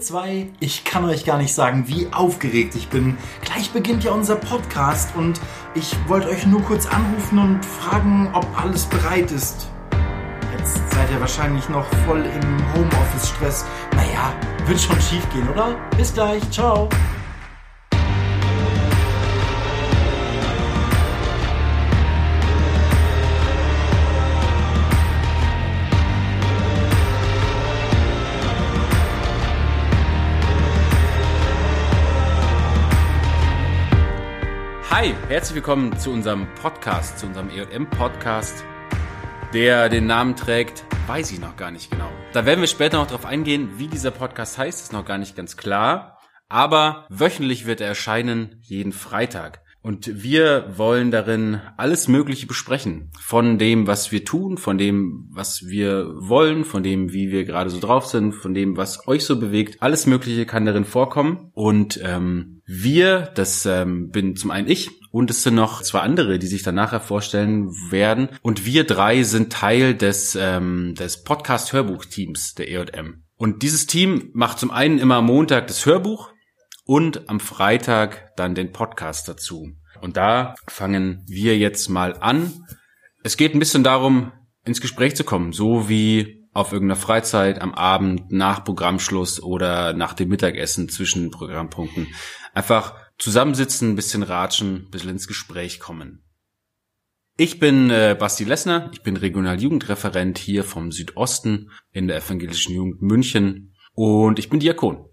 zwei. Ich kann euch gar nicht sagen, wie aufgeregt ich bin. Gleich beginnt ja unser Podcast und ich wollte euch nur kurz anrufen und fragen, ob alles bereit ist. Jetzt seid ihr wahrscheinlich noch voll im Homeoffice-Stress. Naja, wird schon schief gehen, oder? Bis gleich, ciao. Hi, herzlich willkommen zu unserem Podcast, zu unserem EM-Podcast, der den Namen trägt, weiß ich noch gar nicht genau. Da werden wir später noch drauf eingehen, wie dieser Podcast heißt, ist noch gar nicht ganz klar. Aber wöchentlich wird er erscheinen, jeden Freitag. Und wir wollen darin alles Mögliche besprechen. Von dem, was wir tun, von dem, was wir wollen, von dem, wie wir gerade so drauf sind, von dem, was euch so bewegt. Alles Mögliche kann darin vorkommen. Und ähm, wir, das ähm, bin zum einen ich und es sind noch zwei andere, die sich dann nachher vorstellen werden. Und wir drei sind Teil des, ähm, des Podcast-Hörbuch-Teams der EJM. Und dieses Team macht zum einen immer am Montag das Hörbuch und am Freitag dann den Podcast dazu. Und da fangen wir jetzt mal an. Es geht ein bisschen darum, ins Gespräch zu kommen, so wie auf irgendeiner Freizeit, am Abend, nach Programmschluss oder nach dem Mittagessen zwischen Programmpunkten. Einfach zusammensitzen, ein bisschen ratschen, ein bisschen ins Gespräch kommen. Ich bin äh, Basti Lessner, ich bin Regionaljugendreferent hier vom Südosten in der evangelischen Jugend München und ich bin Diakon.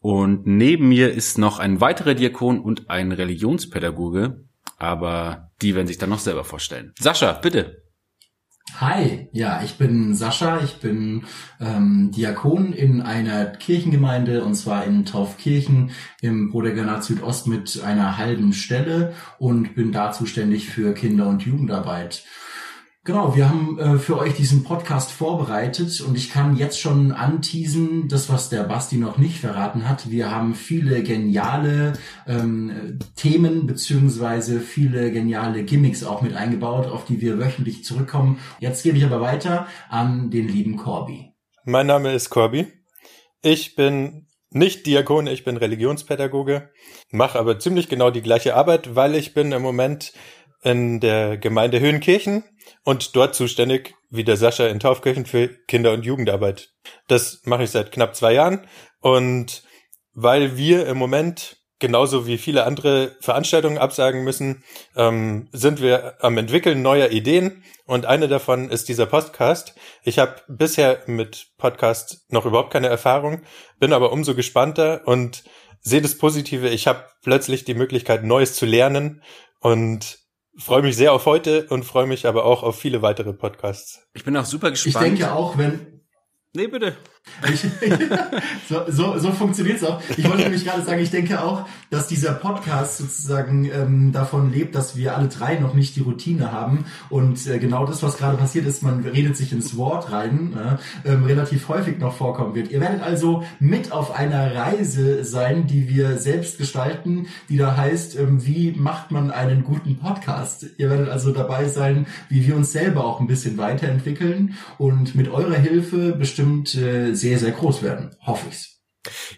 Und neben mir ist noch ein weiterer Diakon und ein Religionspädagoge, aber die werden sich dann noch selber vorstellen. Sascha, bitte. Hi, ja, ich bin Sascha, ich bin ähm, Diakon in einer Kirchengemeinde und zwar in Taufkirchen im Brudergranat Südost mit einer halben Stelle und bin da zuständig für Kinder- und Jugendarbeit. Genau, wir haben äh, für euch diesen Podcast vorbereitet und ich kann jetzt schon anteasen, das, was der Basti noch nicht verraten hat. Wir haben viele geniale ähm, Themen beziehungsweise viele geniale Gimmicks auch mit eingebaut, auf die wir wöchentlich zurückkommen. Jetzt gebe ich aber weiter an den lieben Corby. Mein Name ist Corby. Ich bin nicht Diakon, ich bin Religionspädagoge, mache aber ziemlich genau die gleiche Arbeit, weil ich bin im Moment in der Gemeinde Höhenkirchen und dort zuständig, wie der Sascha in Taufkirchen für Kinder- und Jugendarbeit. Das mache ich seit knapp zwei Jahren und weil wir im Moment genauso wie viele andere Veranstaltungen absagen müssen, ähm, sind wir am Entwickeln neuer Ideen und eine davon ist dieser Podcast. Ich habe bisher mit Podcast noch überhaupt keine Erfahrung, bin aber umso gespannter und sehe das Positive. Ich habe plötzlich die Möglichkeit, Neues zu lernen und freue mich sehr auf heute und freue mich aber auch auf viele weitere Podcasts. Ich bin auch super gespannt. Ich denke auch, wenn. Nee, bitte. Ich, so, so, so funktioniert es auch. Ich wollte nämlich gerade sagen, ich denke auch, dass dieser Podcast sozusagen ähm, davon lebt, dass wir alle drei noch nicht die Routine haben. Und äh, genau das, was gerade passiert ist, man redet sich ins Wort rein, äh, ähm, relativ häufig noch vorkommen wird. Ihr werdet also mit auf einer Reise sein, die wir selbst gestalten, die da heißt, ähm, wie macht man einen guten Podcast? Ihr werdet also dabei sein, wie wir uns selber auch ein bisschen weiterentwickeln und mit eurer Hilfe bestimmt äh, sehr, sehr groß werden. Hoffe ich's.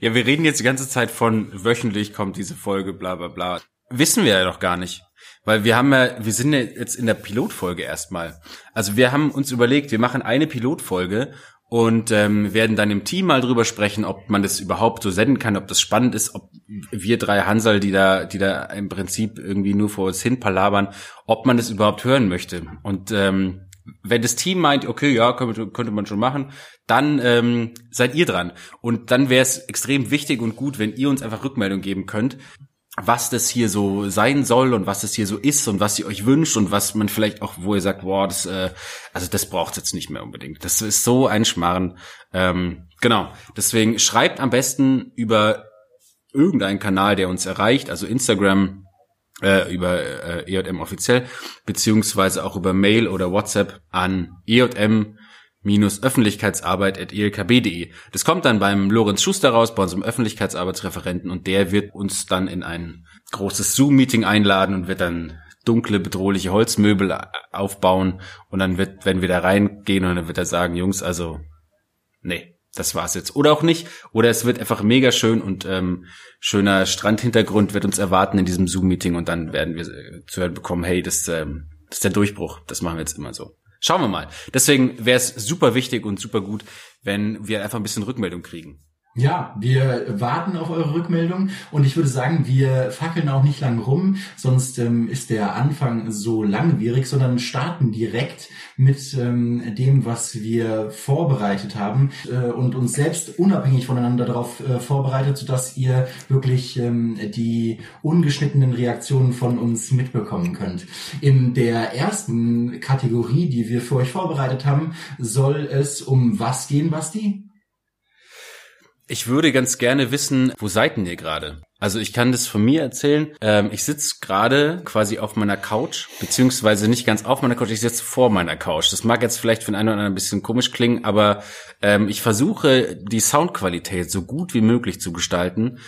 Ja, wir reden jetzt die ganze Zeit von wöchentlich kommt diese Folge, bla bla bla. Wissen wir ja doch gar nicht. Weil wir haben ja, wir sind ja jetzt in der Pilotfolge erstmal. Also wir haben uns überlegt, wir machen eine Pilotfolge und ähm, werden dann im Team mal drüber sprechen, ob man das überhaupt so senden kann, ob das spannend ist, ob wir drei Hansel, die da, die da im Prinzip irgendwie nur vor uns hin palabern, ob man das überhaupt hören möchte. Und ähm, wenn das Team meint, okay, ja, könnte, könnte man schon machen, dann ähm, seid ihr dran. Und dann wäre es extrem wichtig und gut, wenn ihr uns einfach Rückmeldung geben könnt, was das hier so sein soll und was das hier so ist und was ihr euch wünscht und was man vielleicht auch, wo ihr sagt, boah, das, äh, also das braucht jetzt nicht mehr unbedingt. Das ist so ein Schmarren. Ähm, genau. Deswegen schreibt am besten über irgendeinen Kanal, der uns erreicht, also Instagram, äh, über äh, EJM offiziell, beziehungsweise auch über Mail oder WhatsApp an EJM öffentlichkeitsarbeit.elkb.de. Das kommt dann beim Lorenz Schuster raus, bei unserem Öffentlichkeitsarbeitsreferenten und der wird uns dann in ein großes Zoom-Meeting einladen und wird dann dunkle, bedrohliche Holzmöbel aufbauen und dann wird, wenn wir da reingehen und dann wird er sagen, Jungs, also, nee, das war's jetzt. Oder auch nicht. Oder es wird einfach mega schön und ähm, schöner Strandhintergrund wird uns erwarten in diesem Zoom-Meeting und dann werden wir äh, zu hören bekommen, hey, das, ähm, das ist der Durchbruch. Das machen wir jetzt immer so. Schauen wir mal. Deswegen wäre es super wichtig und super gut, wenn wir einfach ein bisschen Rückmeldung kriegen. Ja, wir warten auf eure Rückmeldung und ich würde sagen, wir fackeln auch nicht lang rum, sonst ähm, ist der Anfang so langwierig, sondern starten direkt mit ähm, dem, was wir vorbereitet haben äh, und uns selbst unabhängig voneinander darauf äh, vorbereitet, sodass ihr wirklich ähm, die ungeschnittenen Reaktionen von uns mitbekommen könnt. In der ersten Kategorie, die wir für euch vorbereitet haben, soll es um was gehen, Basti? Ich würde ganz gerne wissen, wo seid denn ihr gerade? Also ich kann das von mir erzählen. Ähm, ich sitze gerade quasi auf meiner Couch, beziehungsweise nicht ganz auf meiner Couch, ich sitze vor meiner Couch. Das mag jetzt vielleicht für den einen oder anderen ein bisschen komisch klingen, aber ähm, ich versuche die Soundqualität so gut wie möglich zu gestalten.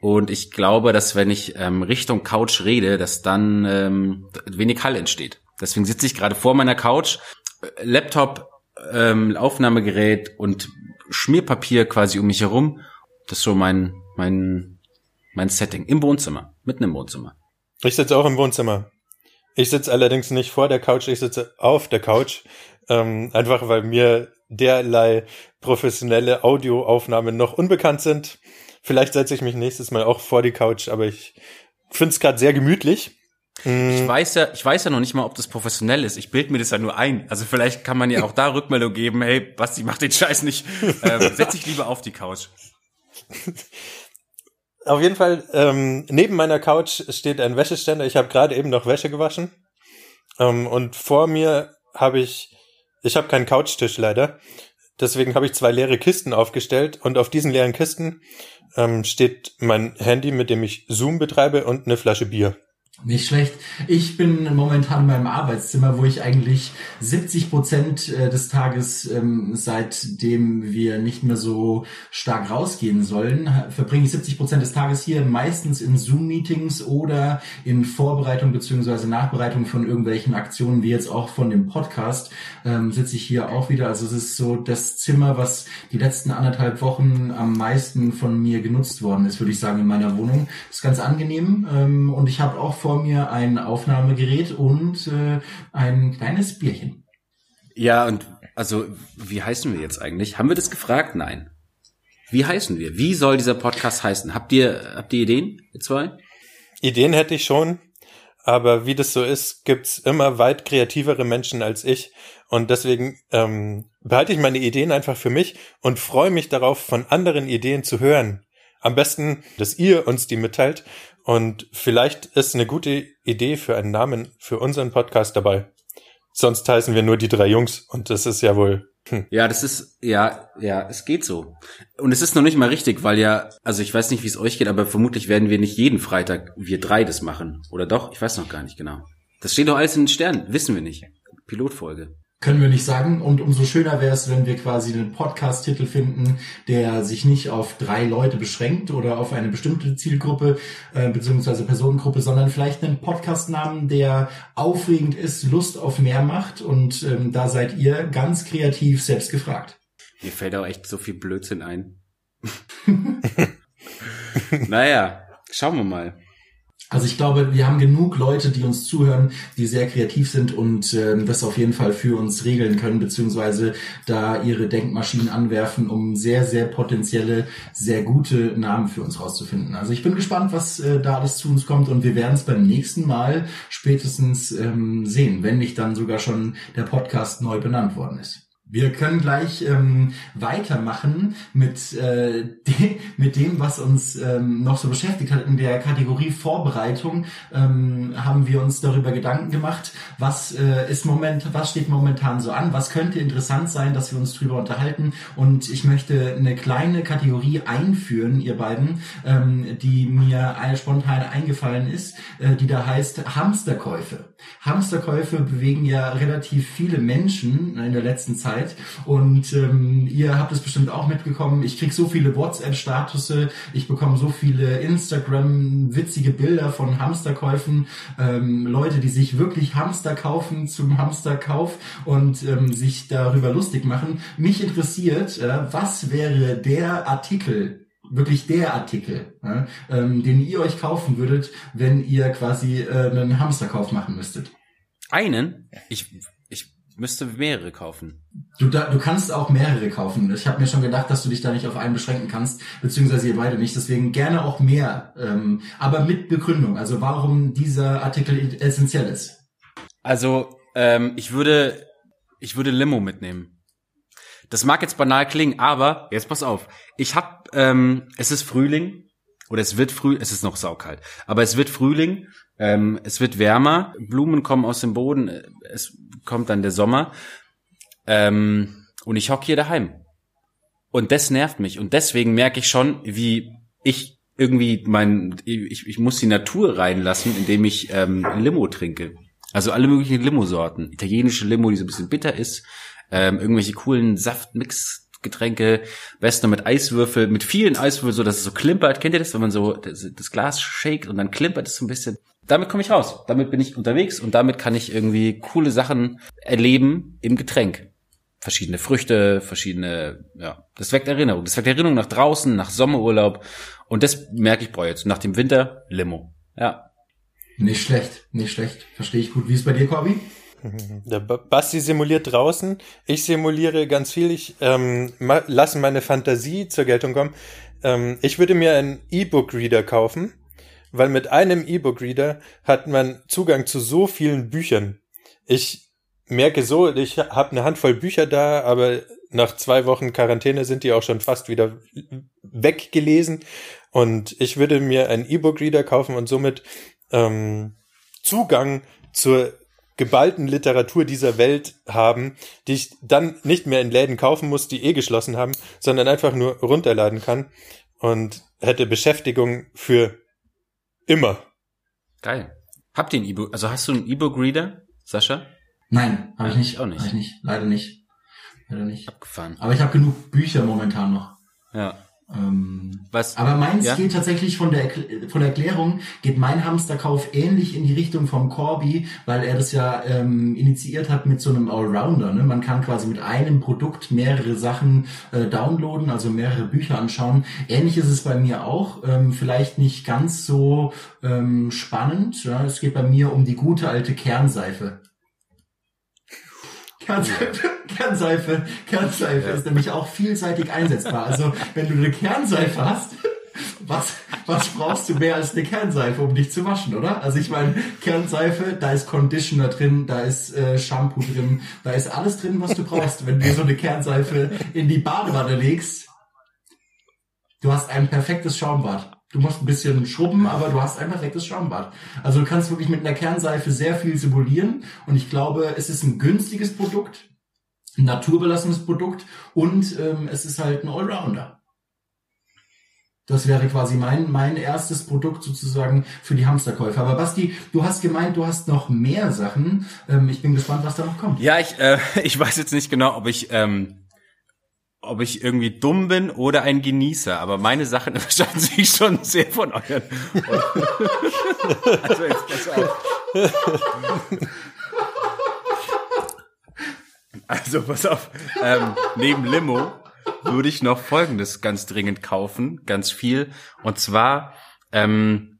Und ich glaube, dass wenn ich ähm, Richtung Couch rede, dass dann ähm, wenig Hall entsteht. Deswegen sitze ich gerade vor meiner Couch, äh, Laptop, ähm, Aufnahmegerät und Schmierpapier quasi um mich herum. Das ist so mein, mein, mein Setting. Im Wohnzimmer. Mitten im Wohnzimmer. Ich sitze auch im Wohnzimmer. Ich sitze allerdings nicht vor der Couch, ich sitze auf der Couch. Ähm, einfach weil mir derlei professionelle Audioaufnahmen noch unbekannt sind. Vielleicht setze ich mich nächstes Mal auch vor die Couch, aber ich finde es gerade sehr gemütlich. Ich mhm. weiß ja, ich weiß ja noch nicht mal, ob das professionell ist. Ich bild mir das ja nur ein. Also vielleicht kann man ja auch da Rückmeldung geben, hey, Basti, mach den Scheiß nicht. Ähm, setz dich lieber auf die Couch. Auf jeden Fall, ähm, neben meiner Couch steht ein Wäscheständer. Ich habe gerade eben noch Wäsche gewaschen. Ähm, und vor mir habe ich, ich habe keinen Couchtisch leider. Deswegen habe ich zwei leere Kisten aufgestellt und auf diesen leeren Kisten ähm, steht mein Handy, mit dem ich Zoom betreibe und eine Flasche Bier. Nicht schlecht. Ich bin momentan in meinem Arbeitszimmer, wo ich eigentlich 70 Prozent äh, des Tages, ähm, seitdem wir nicht mehr so stark rausgehen sollen, verbringe ich 70 Prozent des Tages hier, meistens in Zoom-Meetings oder in Vorbereitung beziehungsweise Nachbereitung von irgendwelchen Aktionen, wie jetzt auch von dem Podcast, ähm, sitze ich hier auch wieder. Also es ist so das Zimmer, was die letzten anderthalb Wochen am meisten von mir genutzt worden ist, würde ich sagen, in meiner Wohnung. Ist ganz angenehm ähm, und ich habe auch vor vor mir ein Aufnahmegerät und äh, ein kleines Bierchen. Ja, und also, wie heißen wir jetzt eigentlich? Haben wir das gefragt? Nein. Wie heißen wir? Wie soll dieser Podcast heißen? Habt ihr, habt ihr Ideen, ihr zwei? Ideen hätte ich schon, aber wie das so ist, gibt's immer weit kreativere Menschen als ich. Und deswegen ähm, behalte ich meine Ideen einfach für mich und freue mich darauf, von anderen Ideen zu hören. Am besten, dass ihr uns die mitteilt und vielleicht ist eine gute Idee für einen Namen für unseren Podcast dabei. Sonst heißen wir nur die drei Jungs und das ist ja wohl. Hm. Ja, das ist, ja, ja, es geht so. Und es ist noch nicht mal richtig, weil ja, also ich weiß nicht, wie es euch geht, aber vermutlich werden wir nicht jeden Freitag wir drei das machen. Oder doch? Ich weiß noch gar nicht genau. Das steht doch alles in den Sternen, wissen wir nicht. Pilotfolge können wir nicht sagen. Und umso schöner wäre es, wenn wir quasi einen Podcast-Titel finden, der sich nicht auf drei Leute beschränkt oder auf eine bestimmte Zielgruppe äh, beziehungsweise Personengruppe, sondern vielleicht einen Podcast-Namen, der aufregend ist, Lust auf mehr macht. Und ähm, da seid ihr ganz kreativ selbst gefragt. Mir fällt auch echt so viel Blödsinn ein. naja, schauen wir mal. Also ich glaube, wir haben genug Leute, die uns zuhören, die sehr kreativ sind und äh, das auf jeden Fall für uns regeln können, beziehungsweise da ihre Denkmaschinen anwerfen, um sehr, sehr potenzielle, sehr gute Namen für uns rauszufinden. Also ich bin gespannt, was äh, da alles zu uns kommt und wir werden es beim nächsten Mal spätestens ähm, sehen, wenn nicht dann sogar schon der Podcast neu benannt worden ist. Wir können gleich ähm, weitermachen mit, äh, de mit dem, was uns ähm, noch so beschäftigt hat. In der Kategorie Vorbereitung ähm, haben wir uns darüber Gedanken gemacht, was äh, ist moment, was steht momentan so an, was könnte interessant sein, dass wir uns drüber unterhalten. Und ich möchte eine kleine Kategorie einführen, ihr beiden, ähm, die mir spontan eingefallen ist, äh, die da heißt Hamsterkäufe. Hamsterkäufe bewegen ja relativ viele Menschen in der letzten Zeit Zeit. Und ähm, ihr habt es bestimmt auch mitbekommen. Ich krieg so viele WhatsApp-Statusse, ich bekomme so viele Instagram-witzige Bilder von Hamsterkäufen, ähm, Leute, die sich wirklich Hamster kaufen zum Hamsterkauf und ähm, sich darüber lustig machen. Mich interessiert, äh, was wäre der Artikel, wirklich der Artikel, ja, ähm, den ihr euch kaufen würdet, wenn ihr quasi äh, einen Hamsterkauf machen müsstet? Einen? Ich müsste mehrere kaufen. Du, da, du kannst auch mehrere kaufen. Ich habe mir schon gedacht, dass du dich da nicht auf einen beschränken kannst, beziehungsweise ihr beide nicht. Deswegen gerne auch mehr, ähm, aber mit Begründung. Also warum dieser Artikel essentiell ist. Also ähm, ich würde, ich würde Limo mitnehmen. Das mag jetzt banal klingen, aber jetzt pass auf. Ich hab, ähm, es ist Frühling oder es wird früh, es ist noch saukalt, aber es wird Frühling, ähm, es wird wärmer, Blumen kommen aus dem Boden, es kommt dann der Sommer ähm, und ich hocke hier daheim und das nervt mich und deswegen merke ich schon, wie ich irgendwie mein, ich, ich muss die Natur reinlassen, indem ich ähm, Limo trinke. Also alle möglichen Limo-Sorten. Italienische Limo, die so ein bisschen bitter ist, ähm, irgendwelche coolen Saftmix-Getränke, besten mit Eiswürfel, mit vielen Eiswürfeln, so dass es so klimpert. Kennt ihr das, wenn man so das, das Glas shakt und dann klimpert es so ein bisschen? Damit komme ich raus. Damit bin ich unterwegs und damit kann ich irgendwie coole Sachen erleben im Getränk. Verschiedene Früchte, verschiedene, ja, das weckt Erinnerung. Das weckt Erinnerung nach draußen, nach Sommerurlaub. Und das merke ich, boah, jetzt nach dem Winter Limo. Ja. Nicht schlecht, nicht schlecht. Verstehe ich gut. Wie ist bei dir, Corby? Der Basti simuliert draußen, ich simuliere ganz viel, ich ähm, ma lasse meine Fantasie zur Geltung kommen. Ähm, ich würde mir einen E-Book-Reader kaufen, weil mit einem E-Book-Reader hat man Zugang zu so vielen Büchern. Ich merke so, ich habe eine Handvoll Bücher da, aber nach zwei Wochen Quarantäne sind die auch schon fast wieder weggelesen. Und ich würde mir einen E-Book-Reader kaufen und somit ähm, Zugang zur geballten Literatur dieser Welt haben, die ich dann nicht mehr in Läden kaufen muss, die eh geschlossen haben, sondern einfach nur runterladen kann und hätte Beschäftigung für immer. Geil. Habt ihr ein E-Book? Also hast du einen E-Book-Reader, Sascha? Nein, habe ich nicht. Auch nicht. Hab ich nicht. Leider nicht. Leider nicht. Abgefahren. Aber ich habe genug Bücher momentan noch. Ja. Ähm, Was? aber meins Ja? geht tatsächlich von der, Erkl- von der Erklärung, geht mein Hamsterkauf ähnlich in die Richtung vom Corby, weil er das ja ähm, initiiert hat mit so einem Allrounder. Ne? Man kann quasi mit einem Produkt mehrere Sachen äh, downloaden, also mehrere Bücher anschauen. Ähnlich ist es bei mir auch, ähm, vielleicht nicht ganz so ähm, spannend. Ja? Es geht bei mir um die gute alte Kernseife. Kernseife, Kernseife, Kernseife ist nämlich auch vielseitig einsetzbar. Also wenn du eine Kernseife hast, was, was brauchst du mehr als eine Kernseife, um dich zu waschen, oder? Also ich meine, Kernseife, da ist Conditioner drin, da ist äh, Shampoo drin, da ist alles drin, was du brauchst. Wenn du so eine Kernseife in die Badewanne legst, du hast ein perfektes Schaumbad. Du musst ein bisschen schrubben, aber du hast ein perfektes Schaumbad. Also du kannst wirklich mit einer Kernseife sehr viel simulieren und ich glaube, es ist ein günstiges Produkt, ein naturbelassenes Produkt und ähm, es ist halt ein Allrounder. Das wäre quasi mein, mein erstes Produkt sozusagen für die Hamsterkäufer. Aber Basti, du hast gemeint, du hast noch mehr Sachen. Ähm, ich bin gespannt, was da noch kommt. Ja, ich, äh, ich weiß jetzt nicht genau, ob ich, ähm, ob ich irgendwie dumm bin oder ein Genießer, aber meine Sachen unterscheiden sich schon sehr von euren. also jetzt pass auf. Also pass auf, ähm, neben Limo würde ich noch Folgendes ganz dringend kaufen, ganz viel. Und zwar, ähm,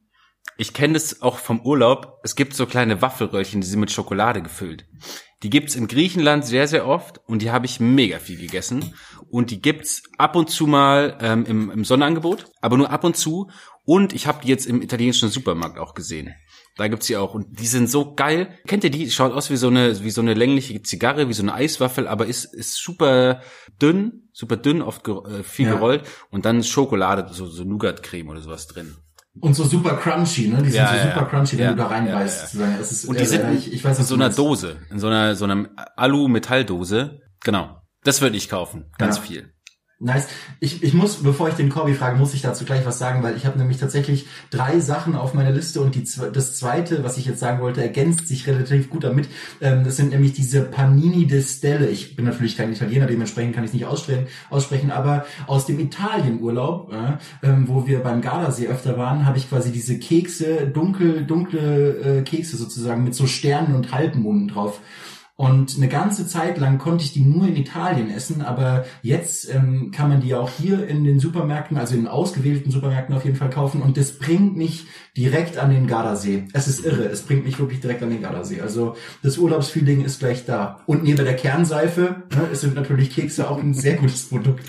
ich kenne das auch vom Urlaub. Es gibt so kleine Waffelröllchen, die sind mit Schokolade gefüllt. Die gibt's in Griechenland sehr, sehr oft und die habe ich mega viel gegessen. Und die gibt's ab und zu mal ähm, im, im Sonderangebot, aber nur ab und zu. Und ich habe die jetzt im italienischen Supermarkt auch gesehen. Da gibt's die auch und die sind so geil. Kennt ihr die? Schaut aus wie so eine wie so eine längliche Zigarre, wie so eine Eiswaffel, aber ist ist super dünn, super dünn, oft ge äh, viel Ja. gerollt und dann Schokolade, so so Nougat-Creme oder sowas drin. Und so super crunchy, ne? Die sind Ja, so ja, super crunchy, wenn Ja, du da reinbeißt. ja. Es ist Und die irre. sind ich, ich weiß, in so einer. Dose, in so einer so einem Alu-Metalldose. Genau. Das würde ich kaufen, ganz viel. Nice. Ich, ich muss, bevor ich den Corby frage, muss ich dazu gleich was sagen, weil ich habe nämlich tatsächlich drei Sachen auf meiner Liste und die, das zweite, was ich jetzt sagen wollte, ergänzt sich relativ gut damit. Ähm, das sind nämlich diese Panini de Stelle. Ich bin natürlich kein Italiener, dementsprechend kann ich es nicht aussprechen, aussprechen, aber aus dem Italienurlaub, äh, ähm, wo wir beim Gardasee öfter waren, habe ich quasi diese Kekse, dunkel, dunkle äh, Kekse sozusagen mit so Sternen und Halbmonden drauf. Und eine ganze Zeit lang konnte ich die nur in Italien essen, aber jetzt ähm, kann man die auch hier in den Supermärkten, also in ausgewählten Supermärkten auf jeden Fall kaufen. Und das bringt mich direkt an den Gardasee. Es ist irre, es bringt mich wirklich direkt an den Gardasee. Also das Urlaubsfeeling ist gleich da. Und neben der Kernseife ne, es sind natürlich Kekse auch ein sehr gutes Produkt.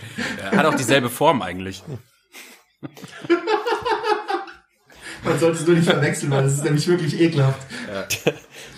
Er hat auch dieselbe Form eigentlich. Man sollte es nur nicht verwechseln, weil es ist nämlich wirklich ekelhaft. Ja.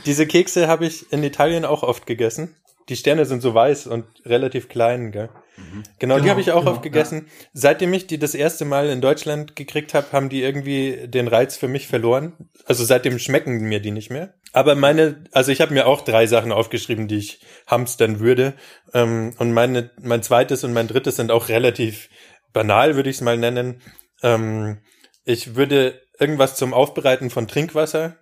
Diese Kekse habe ich in Italien auch oft gegessen. Die Sterne sind so weiß und relativ klein, gell? Mhm. Genau, genau, die habe ich auch genau, oft gegessen. Ja. Seitdem ich die das erste Mal in Deutschland gekriegt habe, haben die irgendwie den Reiz für mich verloren. Also seitdem schmecken mir die nicht mehr. Aber meine, also ich habe mir auch drei Sachen aufgeschrieben, die ich hamstern würde. Ähm, und meine, mein zweites und mein drittes sind auch relativ banal, würde ich es mal nennen. Ähm, ich würde irgendwas zum Aufbereiten von Trinkwasser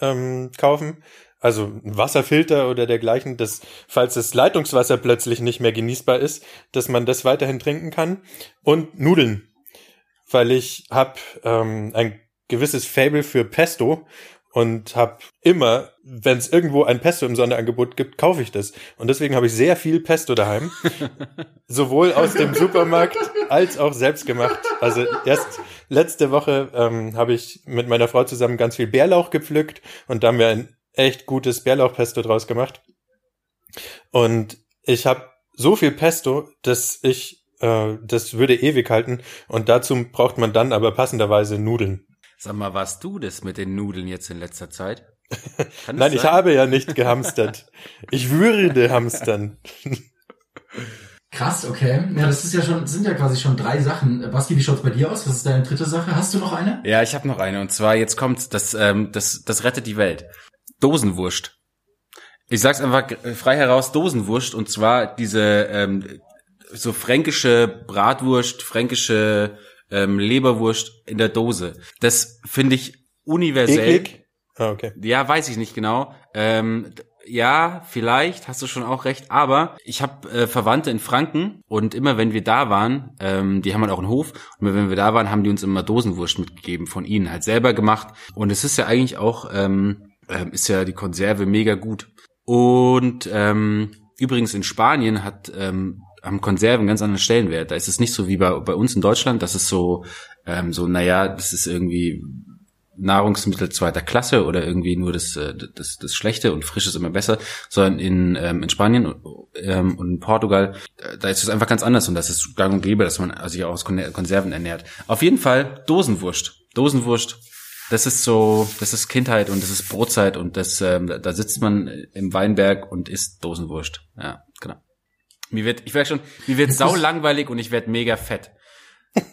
ähm, kaufen. Also ein Wasserfilter oder dergleichen, dass, falls das Leitungswasser plötzlich nicht mehr genießbar ist, dass man das weiterhin trinken kann. Und Nudeln. Weil ich habe ähm, ein gewisses Fable für Pesto und habe immer, wenn es irgendwo ein Pesto im Sonderangebot gibt, kaufe ich das. Und deswegen habe ich sehr viel Pesto daheim, sowohl aus dem Supermarkt als auch selbst gemacht. Also erst letzte Woche ähm, habe ich mit meiner Frau zusammen ganz viel Bärlauch gepflückt und da haben wir ein echt gutes Bärlauchpesto draus gemacht. Und ich habe so viel Pesto, dass ich äh, das würde ewig halten und dazu braucht man dann aber passenderweise Nudeln. Sag mal, warst du das mit den Nudeln jetzt in letzter Zeit? Nein, sein? ich habe ja nicht gehamstert. ich würde hamstern. Krass, okay. Ja, das ist ja schon, sind ja quasi schon drei Sachen. Basti, wie schaut's bei dir aus? Was ist deine dritte Sache? Hast du noch eine? Ja, ich habe noch eine. Und zwar, jetzt kommt, das, ähm, das, das rettet die Welt. Dosenwurst. Ich sag's einfach frei heraus, Dosenwurst. Und zwar diese ähm, so fränkische Bratwurst, fränkische ähm, Leberwurst in der Dose. Das finde ich universell. Ah, okay. Ja, weiß ich nicht genau. Ähm, ja, vielleicht hast du schon auch recht, aber ich habe äh, Verwandte in Franken und immer wenn wir da waren, ähm, die haben halt auch einen Hof und wenn wir da waren, haben die uns immer Dosenwurst mitgegeben von ihnen, halt selber gemacht und es ist ja eigentlich auch, ähm, äh, ist ja die Konserve mega gut. Und ähm, übrigens in Spanien hat ähm, haben Konserven ganz anderen Stellenwert. Da ist es nicht so wie bei, bei uns in Deutschland, das ist so, ähm, so, naja, das ist irgendwie Nahrungsmittel zweiter Klasse oder irgendwie nur das, äh, das, das Schlechte und Frische ist immer besser, sondern in, ähm, in Spanien ähm, und in Portugal, äh, da ist es einfach ganz anders und das ist gang und gäbe, dass man sich auch aus Konserven ernährt. Auf jeden Fall Dosenwurst. Dosenwurst, das ist so, das ist Kindheit und das ist Brotzeit und das, ähm, da sitzt man im Weinberg und isst Dosenwurst. Ja, genau. Mir wird, ich werde schon, mir wird sau langweilig und ich werde mega fett.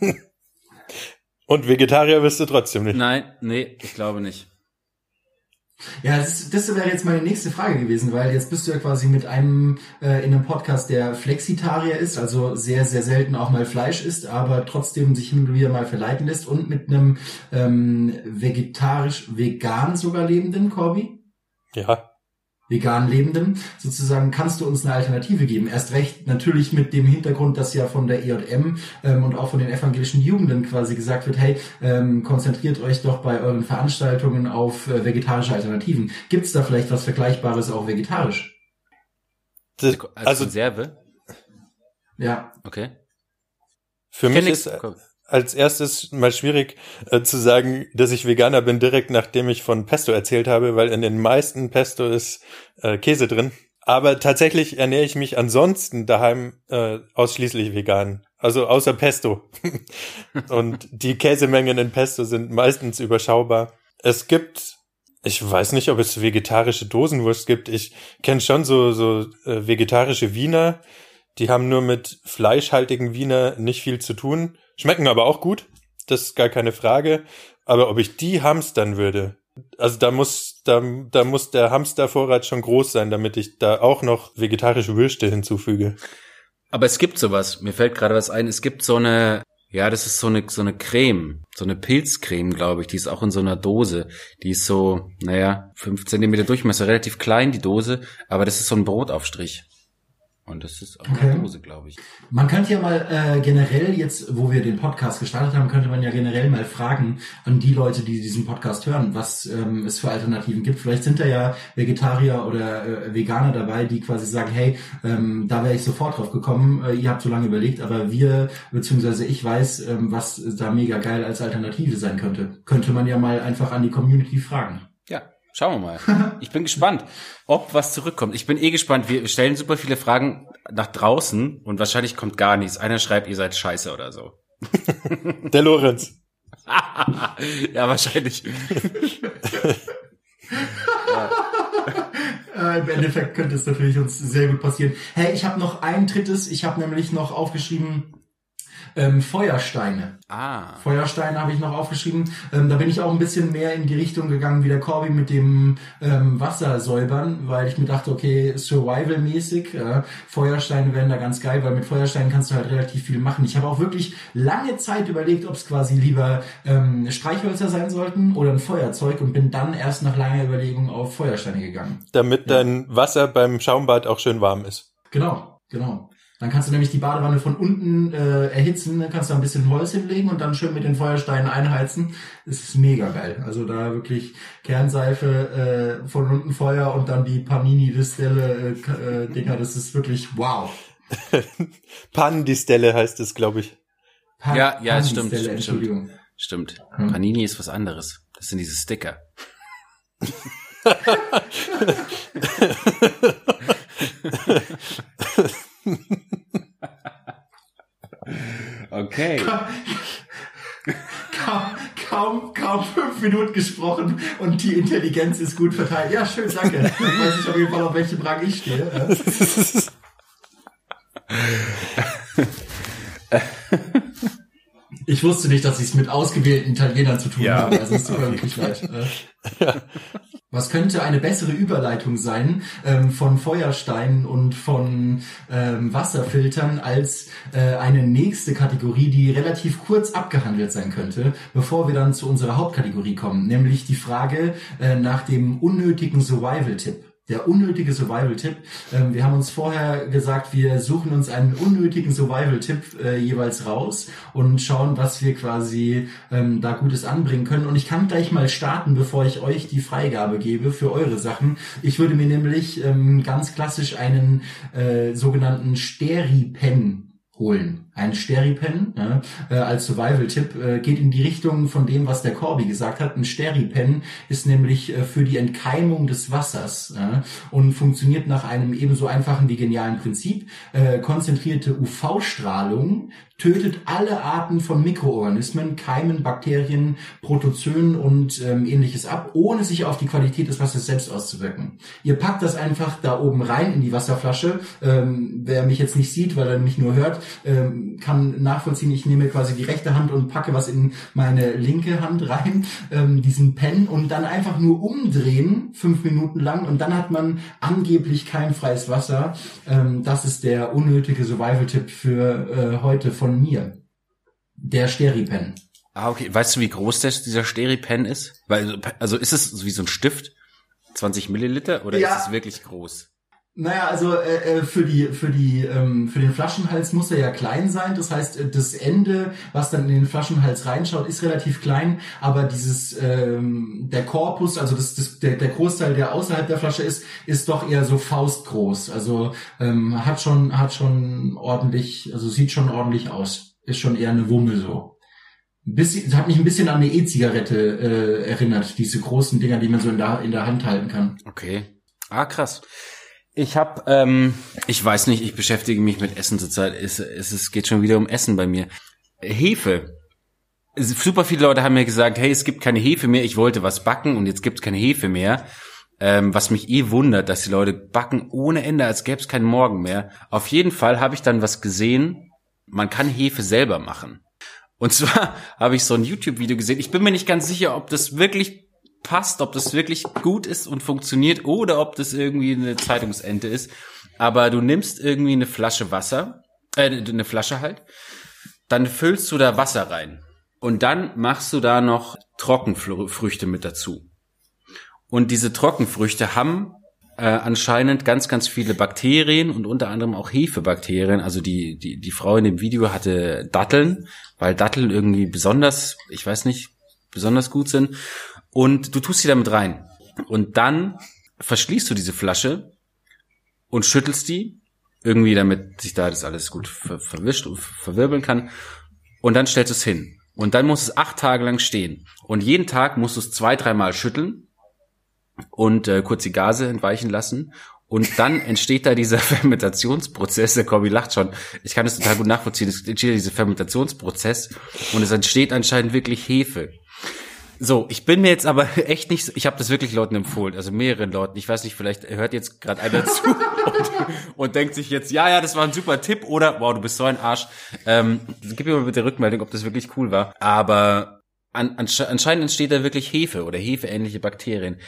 und Vegetarier wirst du trotzdem nicht. Nein, nee, ich glaube nicht. Ja, das, das wäre jetzt meine nächste Frage gewesen, weil jetzt bist du ja quasi mit einem äh, in einem Podcast, der Flexitarier ist, also sehr, sehr selten auch mal Fleisch isst, aber trotzdem sich hin und wieder mal verleiten lässt und mit einem ähm, vegetarisch-vegan sogar lebenden Corby. Ja vegan Lebenden, sozusagen kannst du uns eine Alternative geben. Erst recht natürlich mit dem Hintergrund, dass ja von der EJM ähm, und auch von den evangelischen Jugenden quasi gesagt wird, hey, ähm, konzentriert euch doch bei euren Veranstaltungen auf äh, vegetarische Alternativen. Gibt es da vielleicht was Vergleichbares auch vegetarisch? Das, als also Konserve? Ja. Okay. Für mich ist, als erstes mal schwierig äh, zu sagen, dass ich Veganer bin, direkt nachdem ich von Pesto erzählt habe, weil in den meisten Pesto ist äh, Käse drin. Aber tatsächlich ernähre ich mich ansonsten daheim äh, ausschließlich vegan. Also außer Pesto. Und die Käsemengen in Pesto sind meistens überschaubar. Es gibt, ich weiß nicht, ob es vegetarische Dosenwurst gibt. Ich kenne schon so, so äh, vegetarische Wiener. Die haben nur mit fleischhaltigen Wiener nicht viel zu tun. Schmecken aber auch gut. Das ist gar keine Frage. Aber ob ich die hamstern würde, also da muss, da, da muss der Hamstervorrat schon groß sein, damit ich da auch noch vegetarische Würste hinzufüge. Aber es gibt sowas. Mir fällt gerade was ein. Es gibt so eine, ja, das ist so eine, so eine Creme. So eine Pilzcreme, glaube ich. Die ist auch in so einer Dose. Die ist so, naja, fünf Zentimeter Durchmesser. Relativ klein, die Dose. Aber das ist so ein Brotaufstrich. Und das ist auch Okay. eine Dose, glaube ich. Man könnte ja mal äh, generell jetzt, wo wir den Podcast gestartet haben, könnte man ja generell mal fragen an die Leute, die diesen Podcast hören, was ähm, es für Alternativen gibt. Vielleicht sind da ja Vegetarier oder äh, Veganer dabei, die quasi sagen, hey, ähm, da wäre ich sofort drauf gekommen, äh, ihr habt so lange überlegt, aber wir, beziehungsweise ich weiß, ähm, was da mega geil als Alternative sein könnte. Könnte man ja mal einfach an die Community fragen. Ja, schauen wir mal. Ich bin gespannt, ob was zurückkommt. Ich bin eh gespannt. Wir stellen super viele Fragen nach draußen und wahrscheinlich kommt gar nichts. Einer schreibt, ihr seid scheiße oder so. Der Lorenz. ja, wahrscheinlich. Äh, Im Endeffekt könnte es natürlich uns sehr gut passieren. Hey, ich habe noch ein drittes. Ich habe nämlich noch aufgeschrieben ähm, Feuersteine. Ah. Feuersteine habe ich noch aufgeschrieben. Ähm, da bin ich auch ein bisschen mehr in die Richtung gegangen wie der Corby mit dem ähm, Wassersäubern, weil ich mir dachte, okay, Survival-mäßig, äh, Feuersteine wären da ganz geil, weil mit Feuersteinen kannst du halt relativ viel machen. Ich habe auch wirklich lange Zeit überlegt, ob es quasi lieber ähm, Streichhölzer sein sollten oder ein Feuerzeug und bin dann erst nach langer Überlegung auf Feuersteine gegangen. Damit dein Wasser beim Schaumbad auch schön warm ist. Genau, genau. Dann kannst du nämlich die Badewanne von unten äh, erhitzen, dann kannst du ein bisschen Holz hinlegen und dann schön mit den Feuersteinen einheizen. Das ist mega geil. Also da wirklich Kernseife, äh, von unten Feuer und dann die Panini-Distelle äh, äh, Dinger, das ist wirklich wow. Pannendistelle heißt es, glaube ich. Pa Ja, ja, es stimmt, stimmt, Entschuldigung. Stimmt. Hm. Panini ist was anderes. Das sind diese Sticker. gesprochen und die Intelligenz ist gut verteilt. Ja, schön, danke. Dann weiß ich auf jeden Fall, auf welchem Rang ich stehe. Ich wusste nicht, dass ich es mit ausgewählten Italienern zu tun Ja, habe. Also es tut mir wirklich leid. Äh, Was könnte eine bessere Überleitung sein ähm, von Feuersteinen und von ähm, Wasserfiltern als äh, eine nächste Kategorie, die relativ kurz abgehandelt sein könnte, bevor wir dann zu unserer Hauptkategorie kommen, nämlich die Frage äh, nach dem unnötigen Survival-Tipp. Der unnötige Survival-Tipp. Ähm, wir haben uns vorher gesagt, wir suchen uns einen unnötigen Survival-Tipp äh, jeweils raus und schauen, was wir quasi ähm, da Gutes anbringen können. Und ich kann gleich mal starten, bevor ich euch die Freigabe gebe für eure Sachen. Ich würde mir nämlich ähm, ganz klassisch einen äh, sogenannten Steri-Pen holen. Ein Steri-Pen ja, äh, als Survival-Tipp äh, geht in die Richtung von dem, was der Corby gesagt hat. Ein Steri-Pen ist nämlich äh, für die Entkeimung des Wassers ja, und funktioniert nach einem ebenso einfachen wie genialen Prinzip. Äh, konzentrierte UV-Strahlung tötet alle Arten von Mikroorganismen, Keimen, Bakterien, Protozoen und ähm, ähnliches ab, ohne sich auf die Qualität des Wassers selbst auszuwirken. Ihr packt das einfach da oben rein in die Wasserflasche. Ähm, wer mich jetzt nicht sieht, weil er mich nur hört, ähm, kann nachvollziehen, ich nehme quasi die rechte Hand und packe was in meine linke Hand rein, ähm, diesen Pen und dann einfach nur umdrehen, fünf Minuten lang und dann hat man angeblich keimfreies Wasser. Ähm, das ist der unnötige Survival-Tipp für äh, heute von mir. Der Steri-Pen. Ah, okay. Weißt du, wie groß das, dieser Steri-Pen ist? Weil, also ist es wie so ein Stift? 20 Milliliter? Oder Ja. ist es wirklich groß? Naja, also äh, äh, für die für die ähm, für den Flaschenhals muss er ja klein sein. Das heißt, äh, das Ende, was dann in den Flaschenhals reinschaut, ist relativ klein. Aber dieses ähm, der Korpus, also das, das der, der Großteil, der außerhalb der Flasche ist, ist doch eher so faustgroß. Also ähm, hat schon hat schon ordentlich, also sieht schon ordentlich aus. Ist schon eher eine Wummel so. Bisschen, hat mich ein bisschen an eine E-Zigarette äh, erinnert. Diese großen Dinger, die man so in der in der Hand halten kann. Okay. Ah, krass. Ich hab, ähm, ich weiß nicht, ich beschäftige mich mit Essen zurzeit. Es, es, es geht schon wieder um Essen bei mir. Hefe. Super viele Leute haben mir gesagt, hey, es gibt keine Hefe mehr. Ich wollte was backen und jetzt gibt es keine Hefe mehr. Ähm, was mich eh wundert, dass die Leute backen ohne Ende, als gäbe es keinen Morgen mehr. Auf jeden Fall habe ich dann was gesehen. Man kann Hefe selber machen. Und zwar habe ich so ein YouTube-Video gesehen. Ich bin mir nicht ganz sicher, ob das wirklich passt, ob das wirklich gut ist und funktioniert oder ob das irgendwie eine Zeitungsente ist. Aber du nimmst irgendwie eine Flasche Wasser, äh, eine Flasche halt. Dann füllst du da Wasser rein. Und dann machst du da noch Trockenfrüchte mit dazu. Und diese Trockenfrüchte haben äh, anscheinend ganz, ganz viele Bakterien und unter anderem auch Hefebakterien. Also die, die, die Frau in dem Video hatte Datteln, weil Datteln irgendwie besonders, ich weiß nicht, besonders gut sind. Und du tust sie damit rein. Und dann verschließt du diese Flasche und schüttelst die irgendwie, damit sich da das alles gut ver verwischt und verwirbeln kann. Und dann stellst du es hin. Und dann muss es acht Tage lang stehen. Und jeden Tag musst du es zwei, dreimal schütteln und äh, kurz die Gase entweichen lassen. Und dann entsteht da dieser Fermentationsprozess. Der Corby lacht schon. Ich kann das total gut nachvollziehen. Es entsteht dieser Fermentationsprozess und es entsteht anscheinend wirklich Hefe. So, ich bin mir jetzt aber echt nicht, ich habe das wirklich Leuten empfohlen, also mehreren Leuten. Ich weiß nicht, vielleicht hört jetzt gerade einer zu und, und, denkt sich jetzt, ja, ja, das war ein super Tipp oder, wow, du bist so ein Arsch. Ähm, gib mir mal bitte Rückmeldung, ob das wirklich cool war. Aber an, anscheinend entsteht da wirklich Hefe oder hefeähnliche Bakterien.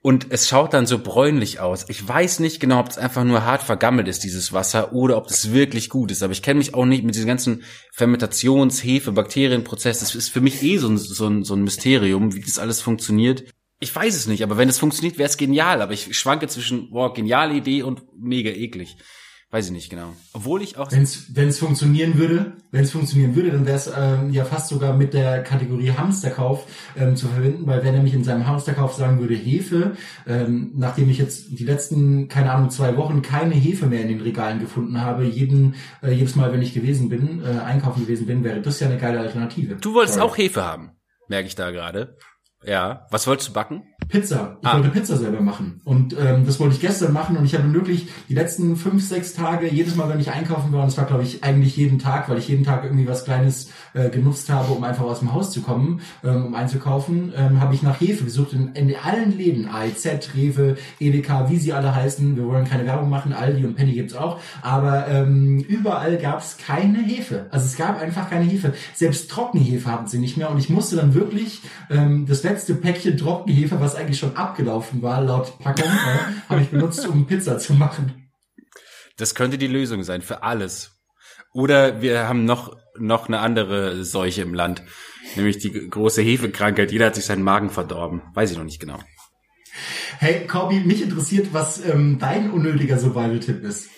Und es schaut dann so bräunlich aus. Ich weiß nicht genau, ob es einfach nur hart vergammelt ist, dieses Wasser, oder ob es wirklich gut ist. Aber ich kenne mich auch nicht mit diesem ganzen Fermentations-, Hefe-, Bakterienprozess. Das ist für mich eh so ein, so, ein, so ein Mysterium, wie das alles funktioniert. Ich weiß es nicht, aber wenn es funktioniert, wäre es genial. Aber ich schwanke zwischen, boah, geniale Idee und mega eklig. Weiß ich nicht genau. Obwohl ich auch. Wenn es funktionieren würde, wenn es funktionieren würde, dann wäre es ähm, ja fast sogar mit der Kategorie Hamsterkauf ähm, zu verbinden, weil wer nämlich in seinem Hamsterkauf sagen würde Hefe, ähm, nachdem ich jetzt die letzten, keine Ahnung, zwei Wochen keine Hefe mehr in den Regalen gefunden habe, jeden, äh, jedes Mal, wenn ich gewesen bin, äh, einkaufen gewesen bin, wäre das ja eine geile Alternative. Du wolltest Sorry. auch Hefe haben, merke ich da gerade. Ja. Was wolltest du backen? Pizza. Ich ah. wollte Pizza selber machen. Und ähm, das wollte ich gestern machen und ich habe wirklich die letzten fünf, sechs Tage, jedes Mal, wenn ich einkaufen war, und es war, glaube ich, eigentlich jeden Tag, weil ich jeden Tag irgendwie was Kleines äh, genutzt habe, um einfach aus dem Haus zu kommen, ähm, um einzukaufen, ähm, habe ich nach Hefe gesucht in, in allen Läden. AIZ, Rewe, Edeka, wie sie alle heißen. Wir wollen keine Werbung machen, Aldi und Penny gibt's auch. Aber ähm, überall gab's keine Hefe. Also es gab einfach keine Hefe. Selbst Trockenhefe hatten sie nicht mehr. Und ich musste dann wirklich ähm, das letzte Päckchen Trockenhefe, was eigentlich schon abgelaufen war, laut Packung, äh, habe ich benutzt, um Pizza zu machen. Das könnte die Lösung sein für alles. Oder wir haben noch, noch eine andere Seuche im Land, nämlich die große Hefekrankheit. Jeder hat sich seinen Magen verdorben. Weiß ich noch nicht genau. Hey, Corby, mich interessiert, was ähm, dein unnötiger Survival-Tipp ist.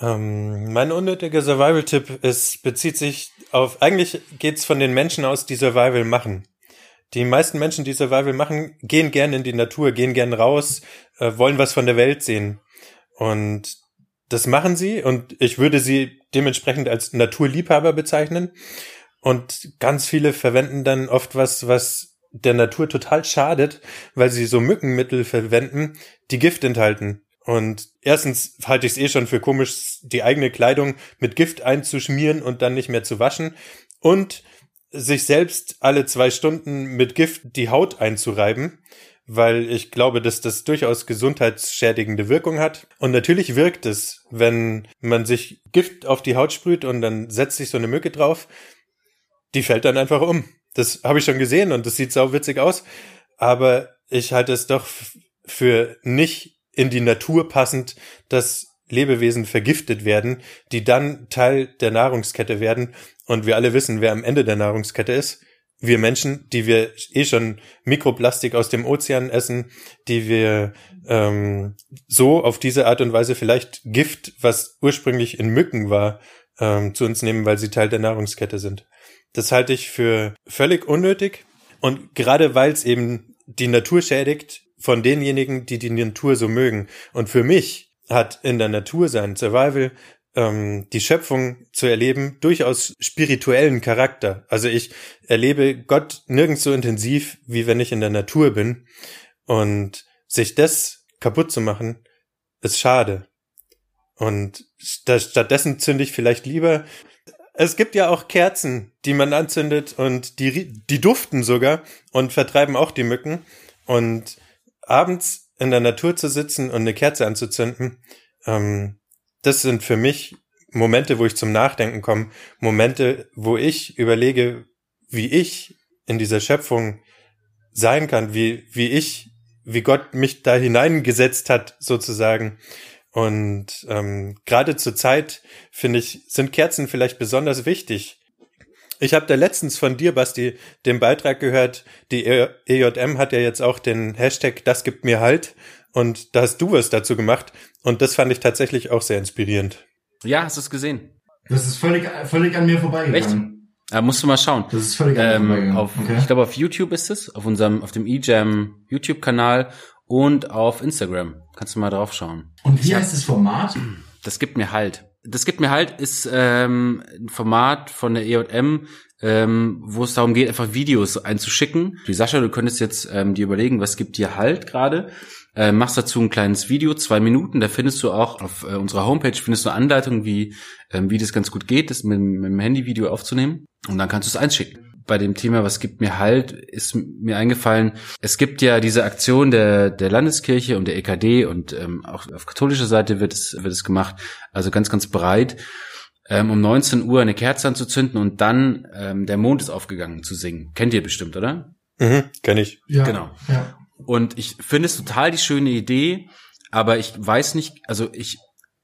Ähm, mein unnötiger Survival-Tipp ist, bezieht sich auf, eigentlich geht's von den Menschen aus, die Survival machen. Die meisten Menschen, die Survival machen, gehen gern in die Natur, gehen gern raus, äh, wollen was von der Welt sehen. Und das machen sie und ich würde sie dementsprechend als Naturliebhaber bezeichnen. Und ganz viele verwenden dann oft was, was der Natur total schadet, weil sie so Mückenmittel verwenden, die Gift enthalten. Und erstens halte ich es eh schon für komisch, die eigene Kleidung mit Gift einzuschmieren und dann nicht mehr zu waschen. Und sich selbst alle zwei Stunden mit Gift die Haut einzureiben, weil ich glaube, dass das durchaus gesundheitsschädigende Wirkung hat. Und natürlich wirkt es, wenn man sich Gift auf die Haut sprüht und dann setzt sich so eine Mücke drauf, die fällt dann einfach um. Das habe ich schon gesehen und das sieht sau witzig aus. Aber ich halte es doch für nicht in die Natur passend, dass Lebewesen vergiftet werden, die dann Teil der Nahrungskette werden. Und wir alle wissen, wer am Ende der Nahrungskette ist. Wir Menschen, die wir eh schon Mikroplastik aus dem Ozean essen, die wir ähm, so auf diese Art und Weise vielleicht Gift, was ursprünglich in Mücken war, ähm, zu uns nehmen, weil sie Teil der Nahrungskette sind. Das halte ich für völlig unnötig. Und gerade weil es eben die Natur schädigt, von denjenigen, die die Natur so mögen. Und für mich hat in der Natur sein Survival ähm, die Schöpfung zu erleben durchaus spirituellen Charakter. Also ich erlebe Gott nirgends so intensiv, wie wenn ich in der Natur bin. Und sich das kaputt zu machen, ist schade. Und stattdessen zünde ich vielleicht lieber. Es gibt ja auch Kerzen, die man anzündet und die, die duften sogar und vertreiben auch die Mücken. Und abends in der Natur zu sitzen und eine Kerze anzuzünden, ähm, das sind für mich Momente, wo ich zum Nachdenken komme, Momente, wo ich überlege, wie ich in dieser Schöpfung sein kann, wie, wie ich, wie Gott mich da hineingesetzt hat, sozusagen. Und ähm, gerade zur Zeit, finde ich, sind Kerzen vielleicht besonders wichtig. Ich habe da letztens von dir, Basti, den Beitrag gehört, die EJM hat ja jetzt auch den Hashtag Das gibt mir Halt und da hast du was dazu gemacht und das fand ich tatsächlich auch sehr inspirierend. Ja, hast du es gesehen? Das ist völlig, völlig an mir vorbeigegangen. Echt? Da musst du mal schauen. Das ist völlig an mir Ähm, auf, okay. Ich glaube, auf YouTube ist es, auf unserem, auf dem eJam YouTube-Kanal und auf Instagram. Kannst du mal drauf schauen. Und wie heißt das Format? Das gibt mir halt. Das gibt mir halt ist ähm, ein Format von der EJM, ähm, wo es darum geht, einfach Videos einzuschicken. Die Sascha, du könntest jetzt ähm, dir überlegen, was gibt dir halt gerade. Äh, machst dazu ein kleines Video, zwei Minuten. Da findest du auch auf äh, unserer Homepage findest du Anleitungen, wie ähm, wie das ganz gut geht, das mit, mit dem Handyvideo aufzunehmen. Und dann kannst du es einschicken. Bei dem Thema, was gibt mir halt, ist mir eingefallen, es gibt ja diese Aktion der, der Landeskirche und der EKD und ähm, auch auf katholischer Seite wird es, wird es gemacht, also ganz, ganz breit, ähm, um 19 Uhr eine Kerze anzuzünden und dann ähm, der Mond ist aufgegangen zu singen. Kennt ihr bestimmt, oder? Mhm, kenn ich. Ja. Genau. Ja. Und ich finde es total die schöne Idee, aber ich weiß nicht, also ich,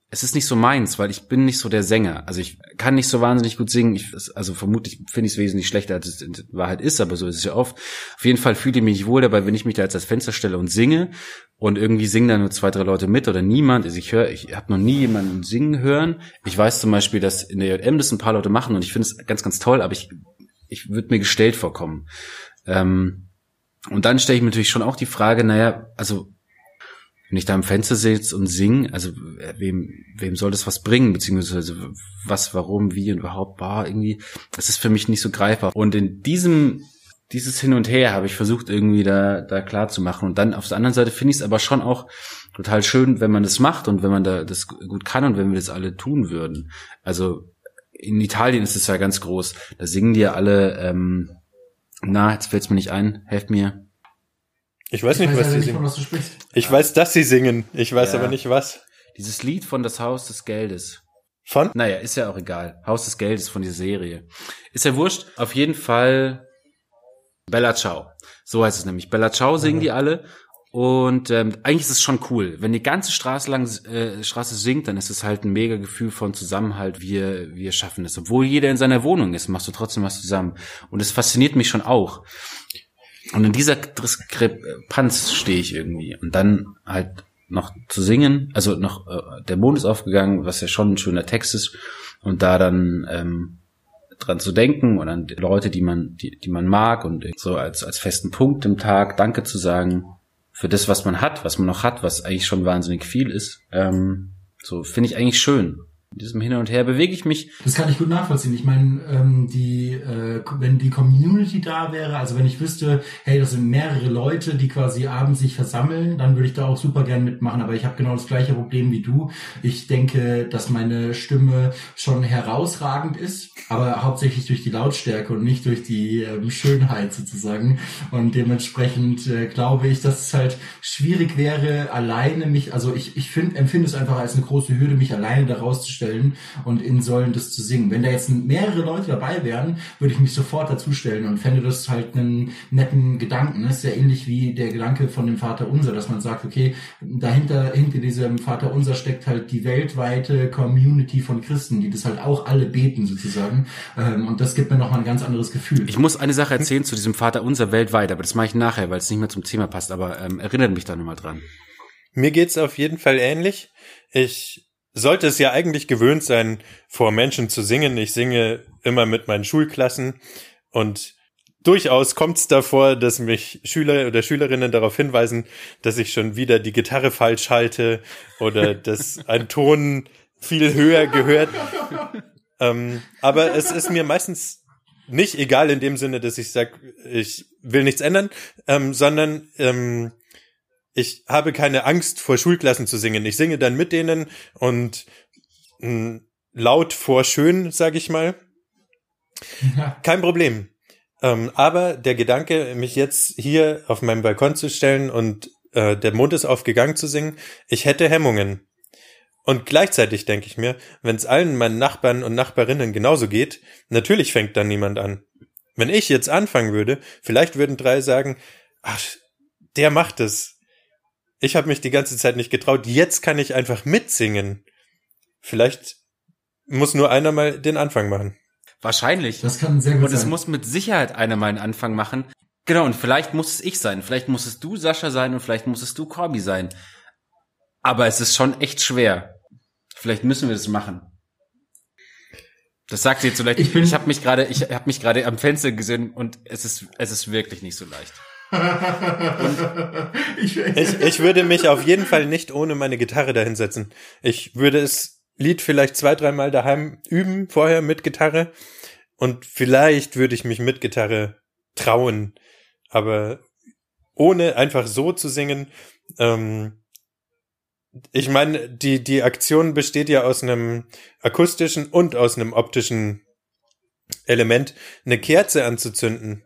es ist nicht so meins, weil ich bin nicht so der Sänger. Also ich kann nicht so wahnsinnig gut singen. Ich, also vermutlich finde ich es wesentlich schlechter, als es in Wahrheit ist, aber so ist es ja oft. Auf jeden Fall fühle ich mich wohl dabei, wenn ich mich da jetzt als Fenster stelle und singe und irgendwie singen da nur zwei, drei Leute mit oder niemand. Also ich höre, ich habe noch nie jemanden singen hören. Ich weiß zum Beispiel, dass in der JM das ein paar Leute machen und ich finde es ganz, ganz toll, aber ich, ich würde mir gestellt vorkommen. Ähm, und dann stelle ich mir natürlich schon auch die Frage, naja, also wenn ich da am Fenster sitze und singe, also äh, wem, wem soll das was bringen, beziehungsweise was, warum, wie und überhaupt, war irgendwie, das ist für mich nicht so greifbar. Und in diesem, dieses Hin und Her habe ich versucht irgendwie da, da klar zu machen. Und dann auf der anderen Seite finde ich es aber schon auch total schön, wenn man das macht und wenn man da das gut kann und wenn wir das alle tun würden. Also in Italien ist es ja ganz groß. Da singen die ja alle, ähm, na, jetzt fällt's mir nicht ein, helft mir. Ich weiß nicht, ich was weiß sie ja nicht, singen. von was du sprichst. Ich weiß, dass sie singen. Ich weiß Ja. aber nicht was. Dieses Lied von Das Haus des Geldes. Von? Naja, ist ja auch egal. Haus des Geldes von dieser Serie. Ist ja wurscht. Auf jeden Fall Bella Ciao. So heißt es nämlich. Bella Ciao singen die alle. Und ähm, eigentlich ist es schon cool. Wenn die ganze Straße lang äh, Straße singt, dann ist es halt ein mega Gefühl von Zusammenhalt. Wir wir schaffen es, obwohl jeder in seiner Wohnung ist, machst du trotzdem was zusammen. Und es fasziniert mich schon auch. Und in dieser Diskrepanz stehe ich irgendwie. Und dann halt noch zu singen, also noch äh, der Mond ist aufgegangen, was ja schon ein schöner Text ist, und da dann ähm, dran zu denken und an die Leute, die man, die, die man mag und so als, als festen Punkt im Tag Danke zu sagen für das, was man hat, was man noch hat, was eigentlich schon wahnsinnig viel ist. Ähm, so finde ich eigentlich schön. In diesem Hin und Her bewege ich mich. Das kann ich gut nachvollziehen. Ich meine, ähm, die, äh, wenn die Community da wäre, also wenn ich wüsste, hey, das sind mehrere Leute, die quasi abends sich versammeln, dann würde ich da auch super gern mitmachen. Aber ich habe genau das gleiche Problem wie du. Ich denke, dass meine Stimme schon herausragend ist, aber hauptsächlich durch die Lautstärke und nicht durch die ähm, Schönheit sozusagen. Und dementsprechend äh, glaube ich, dass es halt schwierig wäre, alleine mich, also ich, ich find, empfinde es einfach als eine große Hürde, mich alleine da rauszustellen und in Säulen das zu singen. Wenn da jetzt mehrere Leute dabei wären, würde ich mich sofort dazustellen und fände das halt einen netten Gedanken. Das ist ja ähnlich wie der Gedanke von dem Vater Unser, dass man sagt, okay, dahinter, hinter diesem Vater Unser steckt halt die weltweite Community von Christen, die das halt auch alle beten sozusagen. Ähm, Und das gibt mir nochmal ein ganz anderes Gefühl. Ich muss eine Sache erzählen zu diesem Vater unser weltweit, aber das mache ich nachher, weil es nicht mehr zum Thema passt, aber ähm, erinnert mich da nochmal dran. Mir geht's auf jeden Fall ähnlich. Ich sollte es ja eigentlich gewöhnt sein, vor Menschen zu singen. Ich singe immer mit meinen Schulklassen und durchaus kommt es davor, dass mich Schüler oder Schülerinnen darauf hinweisen, dass ich schon wieder die Gitarre falsch halte oder dass ein Ton viel höher gehört. ähm, aber es ist mir meistens nicht egal in dem Sinne, dass ich sage, ich will nichts ändern, ähm, sondern ähm, ich habe keine Angst vor Schulklassen zu singen. Ich singe dann mit denen und mh, laut vor schön, sage ich mal. Ja. Kein Problem. Ähm, aber der Gedanke, mich jetzt hier auf meinem Balkon zu stellen und äh, der Mond ist aufgegangen zu singen, ich hätte Hemmungen. Und gleichzeitig denke ich mir, wenn es allen meinen Nachbarn und Nachbarinnen genauso geht, natürlich fängt dann niemand an. Wenn ich jetzt anfangen würde, vielleicht würden drei sagen, ach, der macht es. Ich habe mich die ganze Zeit nicht getraut. Jetzt kann ich einfach mitsingen. Vielleicht muss nur einer mal den Anfang machen. Wahrscheinlich. Das kann sehr gut Und sein. es muss mit Sicherheit einer mal einen Anfang machen. Genau, und vielleicht muss es ich sein. Vielleicht muss es du, Sascha, sein und vielleicht muss es du, Corby sein. Aber es ist schon echt schwer. Vielleicht müssen wir das machen. Das sagt sie jetzt so leicht. Ich Ich, bin- ich habe mich gerade, ich habe mich gerade am Fenster gesehen und es ist, es ist wirklich nicht so leicht. ich, Ich, ich würde mich auf jeden Fall nicht ohne meine Gitarre dahinsetzen. Ich würde das Lied vielleicht zwei, dreimal daheim üben, vorher mit Gitarre. Und vielleicht würde ich mich mit Gitarre trauen. Aber ohne einfach so zu singen, ähm, ich meine, die, die Aktion besteht ja aus einem akustischen und aus einem optischen Element. Eine Kerze anzuzünden,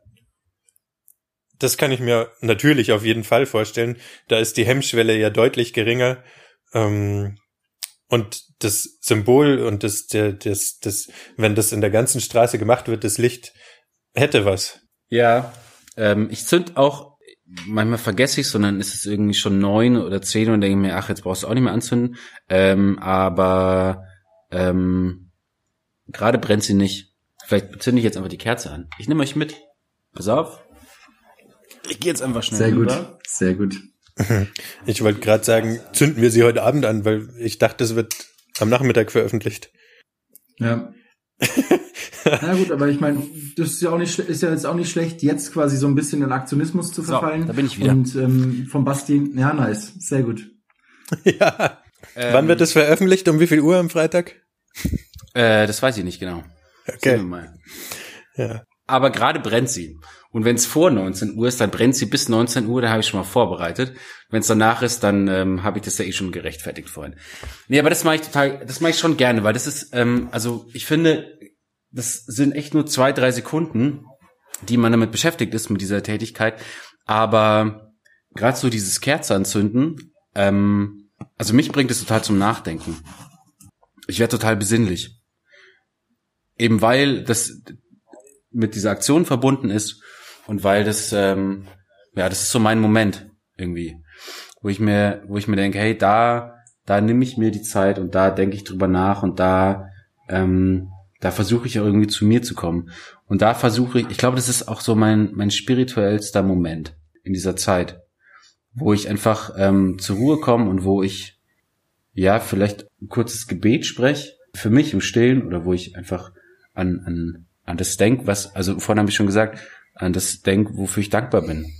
das kann ich mir natürlich auf jeden Fall vorstellen. Da ist die Hemmschwelle ja deutlich geringer. Ähm, und das Symbol und das, der, das, das, wenn das in der ganzen Straße gemacht wird, das Licht hätte was. Ja, ähm, ich zünd auch, manchmal vergesse ich es, sondern ist es irgendwie schon neun oder zehn und denke mir, ach, jetzt brauchst du auch nicht mehr anzünden. Ähm, aber ähm, gerade brennt sie nicht. Vielleicht zünde ich jetzt einfach die Kerze an. Ich nehme euch mit. Pass auf. Ich gehe jetzt einfach schnell sehr gut, rüber. sehr gut. Ich wollte gerade sagen, zünden wir sie heute Abend an, weil ich dachte, es wird am Nachmittag veröffentlicht. Ja. Na gut, aber ich meine, das ist ja auch nicht ist ja jetzt auch nicht schlecht, jetzt quasi so ein bisschen in Aktionismus zu So, verfallen. da bin ich wieder. Und ähm, vom Basti, ja nice, sehr gut. ja. Ähm, Wann wird das veröffentlicht? Um wie viel Uhr am Freitag? Äh, das weiß ich nicht genau. Sehen wir Okay. mal. Ja. Aber gerade brennt sie. Und wenn es vor 19 Uhr ist, dann brennt sie bis 19 Uhr, da habe ich schon mal vorbereitet. Wenn es danach ist, dann ähm, habe ich das ja eh schon gerechtfertigt vorhin. Nee, aber das mache ich total, das mache ich schon gerne, weil das ist, ähm, also ich finde, das sind echt nur zwei, drei Sekunden, die man damit beschäftigt ist, mit dieser Tätigkeit. Aber gerade so dieses Kerze anzünden, ähm, also mich bringt es total zum Nachdenken. Ich werde total besinnlich. Eben weil das mit dieser Aktion verbunden ist und weil das, ähm, ja, das ist so mein Moment irgendwie, wo ich mir, wo ich mir denke, hey, da, da nehme ich mir die Zeit und da denke ich drüber nach und da, ähm, da versuche ich auch irgendwie zu mir zu kommen. Und da versuche ich, ich glaube, das ist auch so mein mein spirituellster Moment in dieser Zeit, wo ich einfach ähm, zur Ruhe komme und wo ich ja vielleicht ein kurzes Gebet spreche für mich im Stillen oder wo ich einfach an an an das denk, was also vorhin habe ich schon gesagt, an das denk, wofür ich dankbar bin.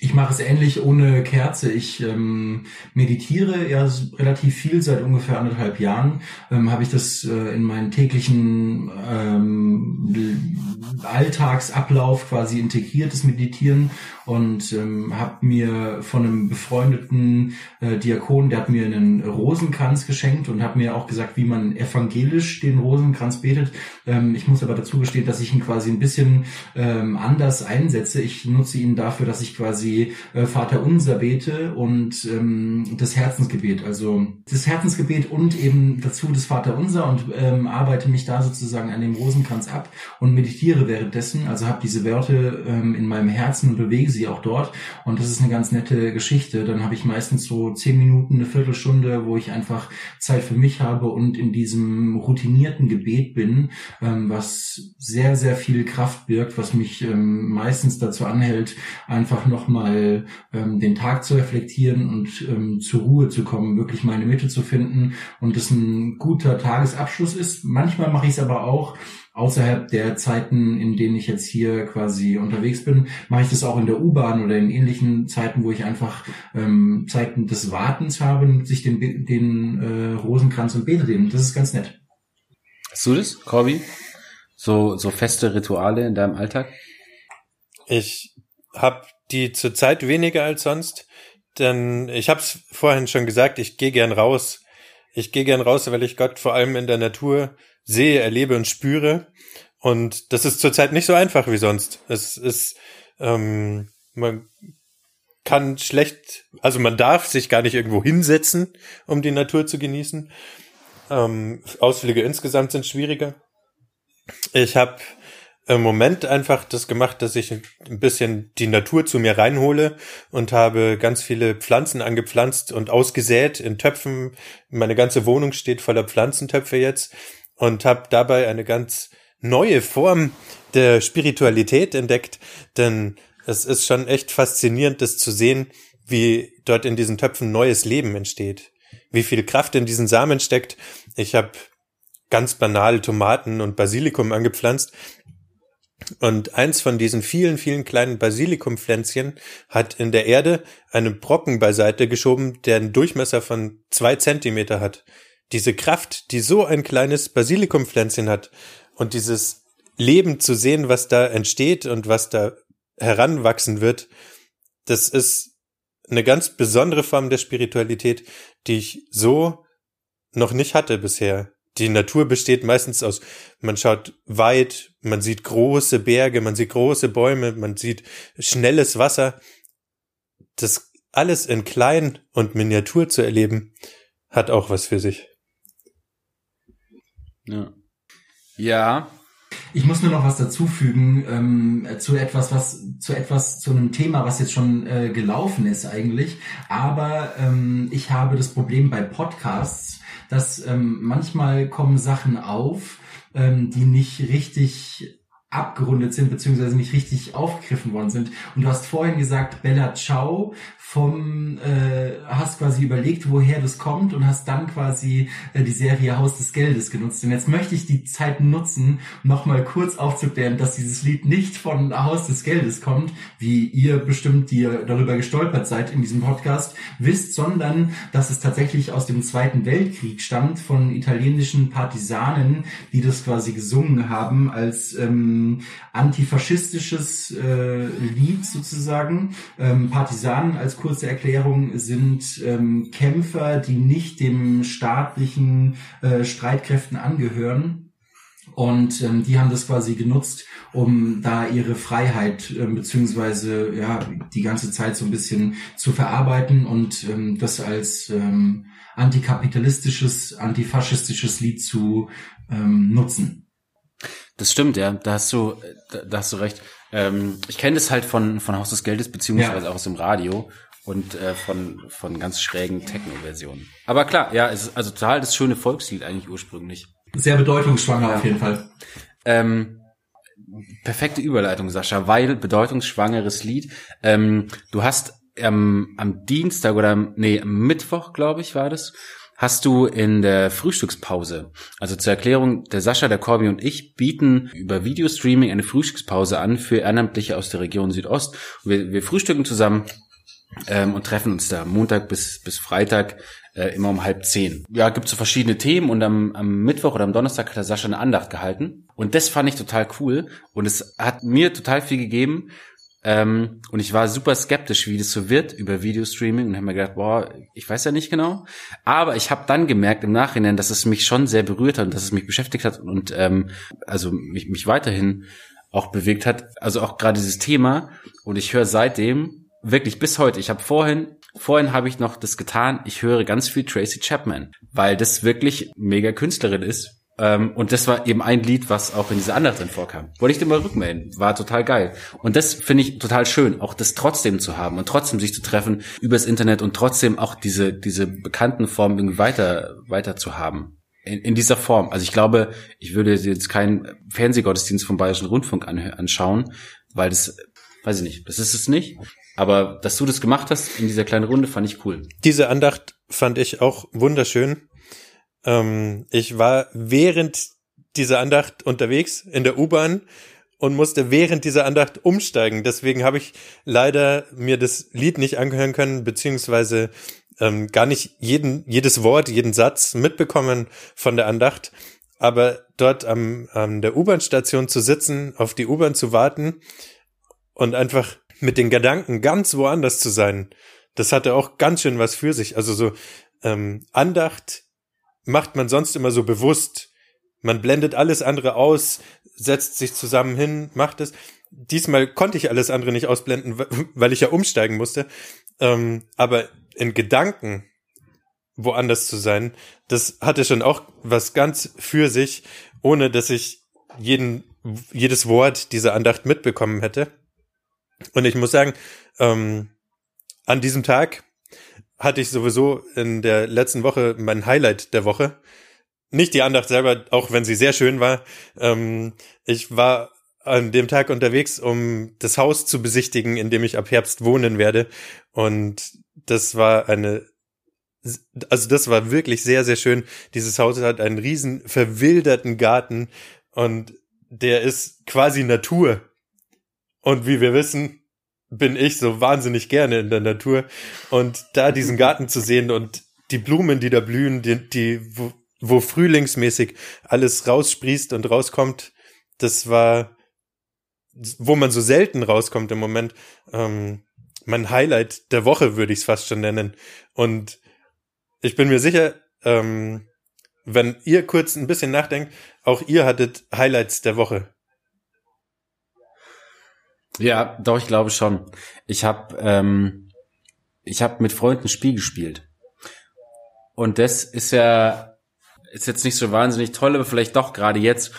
Ich mache es ähnlich ohne Kerze. Ich ähm, meditiere ja relativ viel seit ungefähr anderthalb Jahren. Ähm, Habe ich das äh, in meinen täglichen ähm, Alltagsablauf quasi integriert, das Meditieren und ähm, habe mir von einem befreundeten äh, Diakon, der hat mir einen Rosenkranz geschenkt und hat mir auch gesagt, wie man evangelisch den Rosenkranz betet. Ähm, ich muss aber dazu gestehen, dass ich ihn quasi ein bisschen ähm, anders einsetze. Ich nutze ihn dafür, dass ich quasi äh, Vater Unser bete und ähm, das Herzensgebet, also das Herzensgebet und eben dazu das Vater Unser und ähm, arbeite mich da sozusagen an dem Rosenkranz ab und meditiere währenddessen, also habe diese Wörter ähm, in meinem Herzen und bewege sie auch dort und das ist eine ganz nette Geschichte. Dann habe ich meistens so zehn Minuten, eine Viertelstunde, wo ich einfach Zeit für mich habe und in diesem routinierten Gebet bin, ähm, was sehr, sehr viel Kraft birgt, was mich ähm, meistens dazu anhält, einfach nochmal ähm, den Tag zu reflektieren und ähm, zur Ruhe zu kommen, wirklich meine Mitte zu finden und das ein guter Tagesabschluss ist. Manchmal mache ich es aber auch außerhalb der Zeiten, in denen ich jetzt hier quasi unterwegs bin, mache ich das auch in der U-Bahn oder in ähnlichen Zeiten, wo ich einfach ähm, Zeiten des Wartens habe, nutze ich den, den äh, Rosenkranz und bete den. Das ist ganz nett. Hast du das, Corby? So so feste Rituale in deinem Alltag? Ich habe die zurzeit weniger als sonst, denn ich habe es vorhin schon gesagt, ich gehe gern raus. Ich gehe gern raus, weil ich Gott vor allem in der Natur sehe, erlebe und spüre. Und das ist zurzeit nicht so einfach wie sonst. Es ist, ähm, man kann schlecht, also man darf sich gar nicht irgendwo hinsetzen, um die Natur zu genießen. Ähm, Ausflüge insgesamt sind schwieriger. Ich habe im Moment einfach das gemacht, dass ich ein bisschen die Natur zu mir reinhole und habe ganz viele Pflanzen angepflanzt und ausgesät in Töpfen. Meine ganze Wohnung steht voller Pflanzentöpfe jetzt und habe dabei eine ganz neue Form der Spiritualität entdeckt, denn es ist schon echt faszinierend, das zu sehen, wie dort in diesen Töpfen neues Leben entsteht, wie viel Kraft in diesen Samen steckt. Ich habe ganz banal Tomaten und Basilikum angepflanzt und eins von diesen vielen, vielen kleinen Basilikumpflänzchen hat in der Erde einen Brocken beiseite geschoben, der einen Durchmesser von zwei Zentimeter hat. Diese Kraft, die so ein kleines Basilikumpflänzchen hat und dieses Leben zu sehen, was da entsteht und was da heranwachsen wird, das ist eine ganz besondere Form der Spiritualität, die ich so noch nicht hatte bisher. Die Natur besteht meistens aus, man schaut weit, man sieht große Berge, man sieht große Bäume, man sieht schnelles Wasser. Das alles in klein und Miniatur zu erleben, hat auch was für sich. Ja. Ja, ich muss nur noch was dazufügen ähm, zu etwas, was zu etwas zu einem Thema, was jetzt schon äh, gelaufen ist eigentlich. Aber ähm, ich habe das Problem bei Podcasts, dass ähm, manchmal kommen Sachen auf, ähm, die nicht richtig abgerundet sind, beziehungsweise nicht richtig aufgegriffen worden sind. Und du hast vorhin gesagt, Bella Ciao vom, äh, hast quasi überlegt, woher das kommt und hast dann quasi äh, die Serie Haus des Geldes genutzt. Und jetzt möchte ich die Zeit nutzen, nochmal kurz aufzuklären, dass dieses Lied nicht von Haus des Geldes kommt, wie ihr bestimmt, die ihr darüber gestolpert seid in diesem Podcast, wisst, sondern dass es tatsächlich aus dem Zweiten Weltkrieg stammt von italienischen Partisanen, die das quasi gesungen haben als ähm, antifaschistisches äh, Lied sozusagen. Ähm, Partisanen als kurze Erklärung sind ähm, Kämpfer, die nicht dem staatlichen äh, Streitkräften angehören. Und ähm, die haben das quasi genutzt, um da ihre Freiheit äh, beziehungsweise ja die ganze Zeit so ein bisschen zu verarbeiten und ähm, das als ähm, antikapitalistisches, antifaschistisches Lied zu ähm, nutzen. Das stimmt, ja. Da hast du, da, da hast du recht. Ähm, ich kenne das halt von von Haus des Geldes beziehungsweise ja. auch aus dem Radio und äh, von, von ganz schrägen Techno-Versionen. Aber klar, ja, es ist also total das schöne Volkslied eigentlich ursprünglich. Sehr bedeutungsschwanger ja. auf jeden Fall. Ähm, perfekte Überleitung, Sascha, weil bedeutungsschwangeres Lied. Ähm, du hast ähm, am Dienstag oder am, nee, am Mittwoch, glaube ich, war das, hast du in der Frühstückspause, also zur Erklärung, der Sascha, der Corby und ich bieten über Videostreaming eine Frühstückspause an für Ehrenamtliche aus der Region Südost. Wir, wir frühstücken zusammen ähm, und treffen uns da Montag bis, bis Freitag äh, immer um halb zehn. Ja, gibt so verschiedene Themen und am, am Mittwoch oder am Donnerstag hat der Sascha eine Andacht gehalten. Und das fand ich total cool und es hat mir total viel gegeben. Ähm, und ich war super skeptisch, wie das so wird über Videostreaming und habe mir gedacht, boah, ich weiß ja nicht genau. Aber ich habe dann gemerkt im Nachhinein, dass es mich schon sehr berührt hat und dass es mich beschäftigt hat und ähm, also mich, mich weiterhin auch bewegt hat. Also auch gerade dieses Thema. Und ich höre seitdem wirklich bis heute. Ich habe vorhin, vorhin habe ich noch das getan. Ich höre ganz viel Tracy Chapman, weil das wirklich mega Künstlerin ist. Ähm, und das war eben ein Lied, was auch in dieser Andacht drin vorkam. Wollte ich dir mal rückmelden. War total geil. Und das finde ich total schön, auch das trotzdem zu haben und trotzdem sich zu treffen übers Internet und trotzdem auch diese, diese bekannten Formen irgendwie weiter, weiter zu haben. In, in dieser Form. Also ich glaube, ich würde jetzt keinen Fernsehgottesdienst vom Bayerischen Rundfunk anschauen, weil das, weiß ich nicht, das ist es nicht. Aber dass du das gemacht hast in dieser kleinen Runde, fand ich cool. Diese Andacht fand ich auch wunderschön. Ähm, ich war während dieser Andacht unterwegs in der U-Bahn und musste während dieser Andacht umsteigen. Deswegen habe ich leider mir das Lied nicht angehören können, beziehungsweise ähm, gar nicht jeden, jedes Wort, jeden Satz mitbekommen von der Andacht. Aber dort am, an der U-Bahn-Station zu sitzen, auf die U-Bahn zu warten und einfach mit den Gedanken ganz woanders zu sein, das hatte auch ganz schön was für sich. Also so ähm, Andacht macht man sonst immer so bewusst. Man blendet alles andere aus, setzt sich zusammen hin, macht es. Diesmal konnte ich alles andere nicht ausblenden, weil ich ja umsteigen musste. Ähm, aber in Gedanken woanders zu sein, das hatte schon auch was ganz für sich, ohne dass ich jeden jedes Wort dieser Andacht mitbekommen hätte. Und ich muss sagen, ähm, an diesem Tag hatte ich sowieso in der letzten Woche mein Highlight der Woche. Nicht die Andacht selber, auch wenn sie sehr schön war. Ähm, ich war an dem Tag unterwegs, um das Haus zu besichtigen, in dem ich ab Herbst wohnen werde. Und das war eine, also das war wirklich sehr, sehr schön. Dieses Haus hat einen riesen verwilderten Garten und der ist quasi Natur. Und wie wir wissen, bin ich so wahnsinnig gerne in der Natur. Und da diesen Garten zu sehen und die Blumen, die da blühen, die, die wo, wo frühlingsmäßig alles raussprießt und rauskommt, das war, wo man so selten rauskommt im Moment, ähm, mein Highlight der Woche würde ich es fast schon nennen. Und ich bin mir sicher, ähm, wenn ihr kurz ein bisschen nachdenkt, auch ihr hattet Highlights der Woche. Ja, doch, ich glaube schon. Ich habe ähm, ich habe mit Freunden Spiel gespielt. Und das ist ja ist jetzt nicht so wahnsinnig toll, aber vielleicht doch gerade jetzt,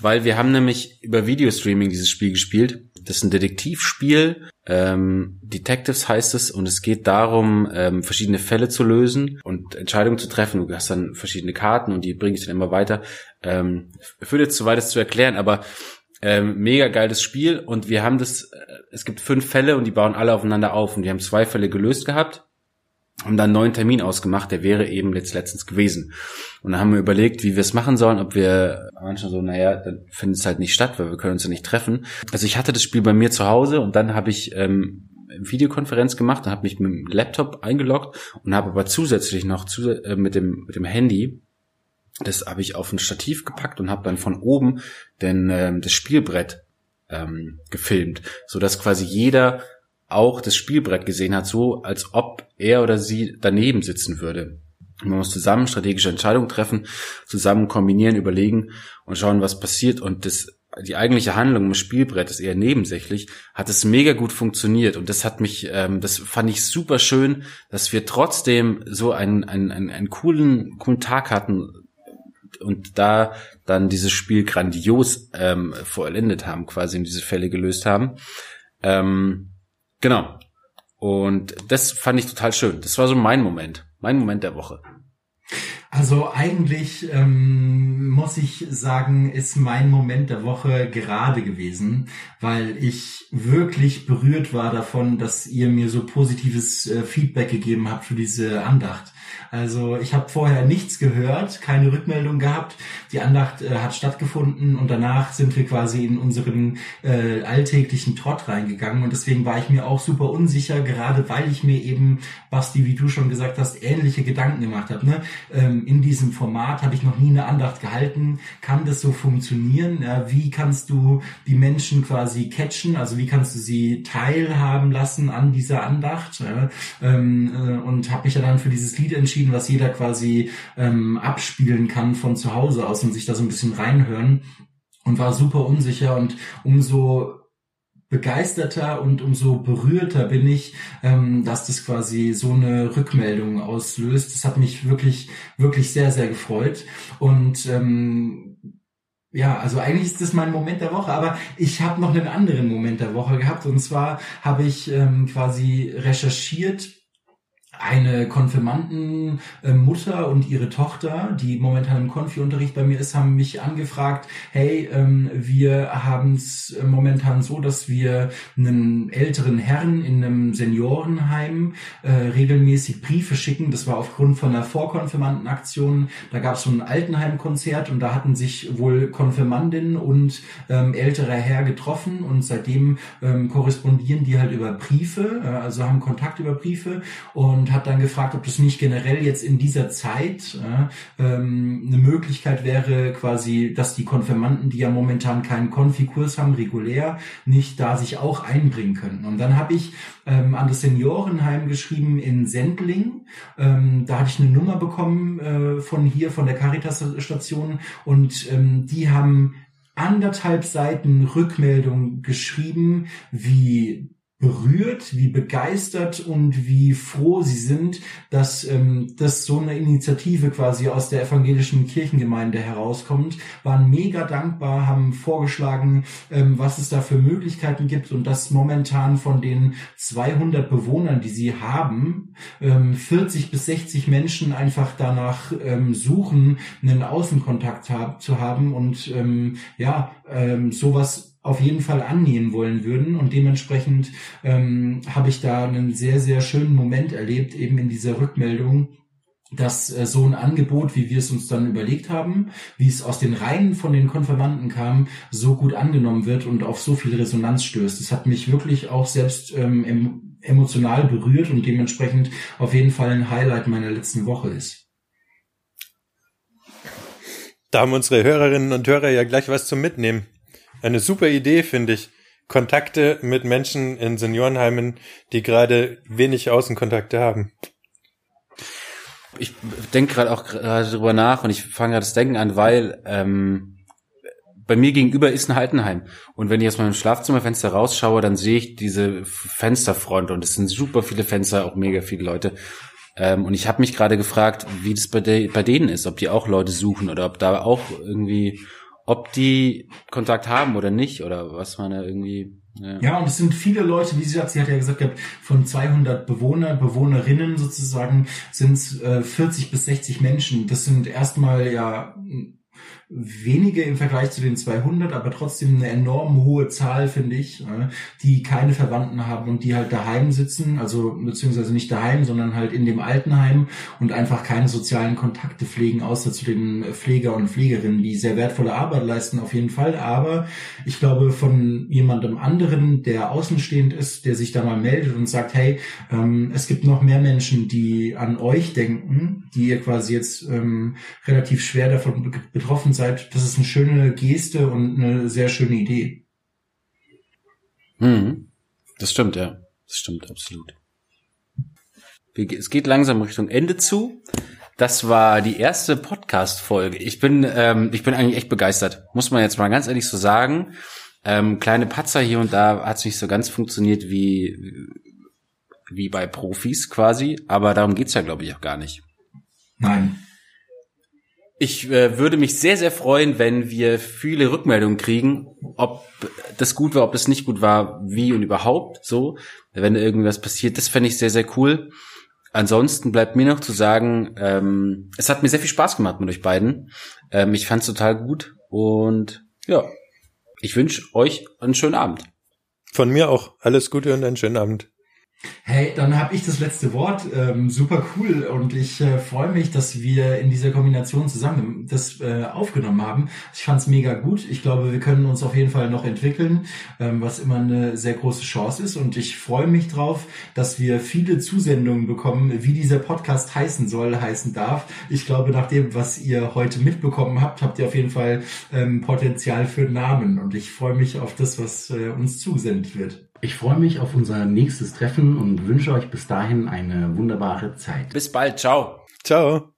weil wir haben nämlich über Videostreaming dieses Spiel gespielt. Das ist ein Detektivspiel, ähm, Detectives heißt es, und es geht darum, ähm, verschiedene Fälle zu lösen und Entscheidungen zu treffen. Du hast dann verschiedene Karten und die bringe ich dann immer weiter. Ähm, führt jetzt zu weit, das zu erklären, aber ähm, mega geiles Spiel und wir haben das, äh, es gibt fünf Fälle und die bauen alle aufeinander auf und wir haben zwei Fälle gelöst gehabt und dann einen neuen Termin ausgemacht, der wäre eben jetzt letztens gewesen. Und dann haben wir überlegt, wie wir es machen sollen, ob wir manchmal so, naja, dann findet es halt nicht statt, weil wir können uns ja nicht treffen. Also ich hatte das Spiel bei mir zu Hause und dann habe ich ähm, Videokonferenz gemacht und habe mich mit dem Laptop eingeloggt und habe aber zusätzlich noch zu, äh, mit dem mit dem Handy das habe ich auf ein Stativ gepackt und habe dann von oben denn ähm, das Spielbrett ähm, gefilmt, so dass quasi jeder auch das Spielbrett gesehen hat, so als ob er oder sie daneben sitzen würde. Man muss zusammen strategische Entscheidungen treffen, zusammen kombinieren, überlegen und schauen, was passiert. Und das, die eigentliche Handlung im Spielbrett ist eher nebensächlich, hat es mega gut funktioniert. Und das hat mich, ähm, das fand ich super schön, dass wir trotzdem so einen, einen, einen, einen coolen, coolen Tag hatten, und da dann dieses Spiel grandios ähm, vollendet haben, quasi in diese Fälle gelöst haben. Ähm, genau. Und das fand ich total schön. Das war so mein Moment, mein Moment der Woche. Also eigentlich ähm, muss ich sagen, ist mein Moment der Woche gerade gewesen, weil ich wirklich berührt war davon, dass ihr mir so positives äh, Feedback gegeben habt für diese Andacht. Also ich habe vorher nichts gehört, keine Rückmeldung gehabt. Die Andacht äh, hat stattgefunden und danach sind wir quasi in unseren äh, alltäglichen Trott reingegangen und deswegen war ich mir auch super unsicher, gerade weil ich mir eben, Basti, wie du schon gesagt hast, ähnliche Gedanken gemacht habe. Ne? Ähm, in diesem Format habe ich noch nie eine Andacht gehalten. Kann das so funktionieren? Ja, wie kannst du die Menschen quasi catchen? Also wie kannst du sie teilhaben lassen an dieser Andacht? Ja? Ähm, äh, und habe mich ja dann für dieses Lied entschieden entschieden, was jeder quasi ähm, abspielen kann von zu Hause aus und sich da so ein bisschen reinhören und war super unsicher und umso begeisterter und umso berührter bin ich, ähm, dass das quasi so eine Rückmeldung auslöst. Das hat mich wirklich, wirklich sehr, sehr gefreut. Und ähm, ja, also eigentlich ist das mein Moment der Woche, aber ich habe noch einen anderen Moment der Woche gehabt. Und zwar habe ich ähm, quasi recherchiert eine Konfirmandenmutter und ihre Tochter, die momentan im Konfi-Unterricht bei mir ist, haben mich angefragt, hey, ähm, wir haben es momentan so, dass wir einen älteren Herrn in einem Seniorenheim äh, regelmäßig Briefe schicken. Das war aufgrund von einer Vorkonfirmandenaktion. Da gab es so ein Altenheimkonzert und da hatten sich wohl Konfirmandin und ähm, älterer Herr getroffen und seitdem ähm, korrespondieren die halt über Briefe, äh, also haben Kontakt über Briefe und hat dann gefragt, ob das nicht generell jetzt in dieser Zeit äh, ähm, eine Möglichkeit wäre, quasi, dass die Konfirmanden, die ja momentan keinen Konfikurs haben, regulär, nicht da sich auch einbringen können. Und dann habe ich ähm, an das Seniorenheim geschrieben in Sendling. Ähm, da hatte ich eine Nummer bekommen äh, von hier, von der Caritas-Station und ähm, die haben anderthalb Seiten Rückmeldung geschrieben, wie berührt, wie begeistert und wie froh sie sind, dass ähm, das so eine Initiative quasi aus der evangelischen Kirchengemeinde herauskommt, waren mega dankbar, haben vorgeschlagen, ähm, was es da für Möglichkeiten gibt und dass momentan von den 200 Bewohnern, die sie haben, ähm, 40 bis 60 Menschen einfach danach ähm, suchen, einen Außenkontakt hab, zu haben und ähm, ja, ähm, sowas auf jeden Fall annehmen wollen würden. Und dementsprechend ähm, habe ich da einen sehr, sehr schönen Moment erlebt, eben in dieser Rückmeldung, dass äh, so ein Angebot, wie wir es uns dann überlegt haben, wie es aus den Reihen von den Konfirmanden kam, so gut angenommen wird und auf so viel Resonanz stößt. Das hat mich wirklich auch selbst ähm, emotional berührt und dementsprechend auf jeden Fall ein Highlight meiner letzten Woche ist. Da haben unsere Hörerinnen und Hörer ja gleich was zum Mitnehmen. Eine super Idee, finde ich. Kontakte mit Menschen in Seniorenheimen, die gerade wenig Außenkontakte haben. Ich denke gerade auch gerade drüber nach und ich fange gerade das Denken an, weil ähm, bei mir gegenüber ist ein Altenheim. Und wenn ich aus meinem Schlafzimmerfenster rausschaue, dann sehe ich diese Fensterfront und es sind super viele Fenster, auch mega viele Leute. Ähm, und ich habe mich gerade gefragt, wie das bei, de bei denen ist, ob die auch Leute suchen oder ob da auch irgendwie ob die Kontakt haben oder nicht oder was man da irgendwie. Ja. ja, und es sind viele Leute, wie sie hat, sie hat ja gesagt, von 200 Bewohner, Bewohnerinnen sozusagen sind es äh, 40 bis 60 Menschen. Das sind erstmal ja wenige im Vergleich zu den 200, aber trotzdem eine enorm hohe Zahl, finde ich, die keine Verwandten haben und die halt daheim sitzen, also beziehungsweise nicht daheim, sondern halt in dem Altenheim und einfach keine sozialen Kontakte pflegen, außer zu den Pfleger und Pflegerinnen, die sehr wertvolle Arbeit leisten, auf jeden Fall. Aber ich glaube, von jemandem anderen, der außenstehend ist, der sich da mal meldet und sagt, hey, ähm, es gibt noch mehr Menschen, die an euch denken, die ihr quasi jetzt ähm, relativ schwer davon betroffen seid, seid, das ist eine schöne Geste und eine sehr schöne Idee. Mhm. Das stimmt, ja. Das stimmt absolut. Es geht langsam Richtung Ende zu. Das war die erste Podcast-Folge. Ich bin, ähm, ich bin eigentlich echt begeistert. Muss man jetzt mal ganz ehrlich so sagen. Ähm, kleine Patzer hier und da hat es nicht so ganz funktioniert wie, wie bei Profis quasi. Aber darum geht's ja, glaube ich, auch gar nicht. Nein. Ich äh, würde mich sehr, sehr freuen, wenn wir viele Rückmeldungen kriegen, ob das gut war, ob das nicht gut war, wie und überhaupt so. Wenn irgendwas passiert, das fände ich sehr, sehr cool. Ansonsten bleibt mir noch zu sagen, ähm, es hat mir sehr viel Spaß gemacht mit euch beiden. Ähm, ich fand es total gut und ja, ich wünsche euch einen schönen Abend. Von mir auch alles Gute und einen schönen Abend. Hey, dann habe ich das letzte Wort. Ähm, super cool und ich äh, freue mich, dass wir in dieser Kombination zusammen das äh, aufgenommen haben. Ich fand es mega gut. Ich glaube, wir können uns auf jeden Fall noch entwickeln, ähm, was immer eine sehr große Chance ist. Und ich freue mich drauf, dass wir viele Zusendungen bekommen, wie dieser Podcast heißen soll, heißen darf. Ich glaube, nach dem, was ihr heute mitbekommen habt, habt ihr auf jeden Fall ähm, Potenzial für Namen. Und ich freue mich auf das, was äh, uns zugesendet wird. Ich freue mich auf unser nächstes Treffen und wünsche euch bis dahin eine wunderbare Zeit. Bis bald. Ciao. Ciao.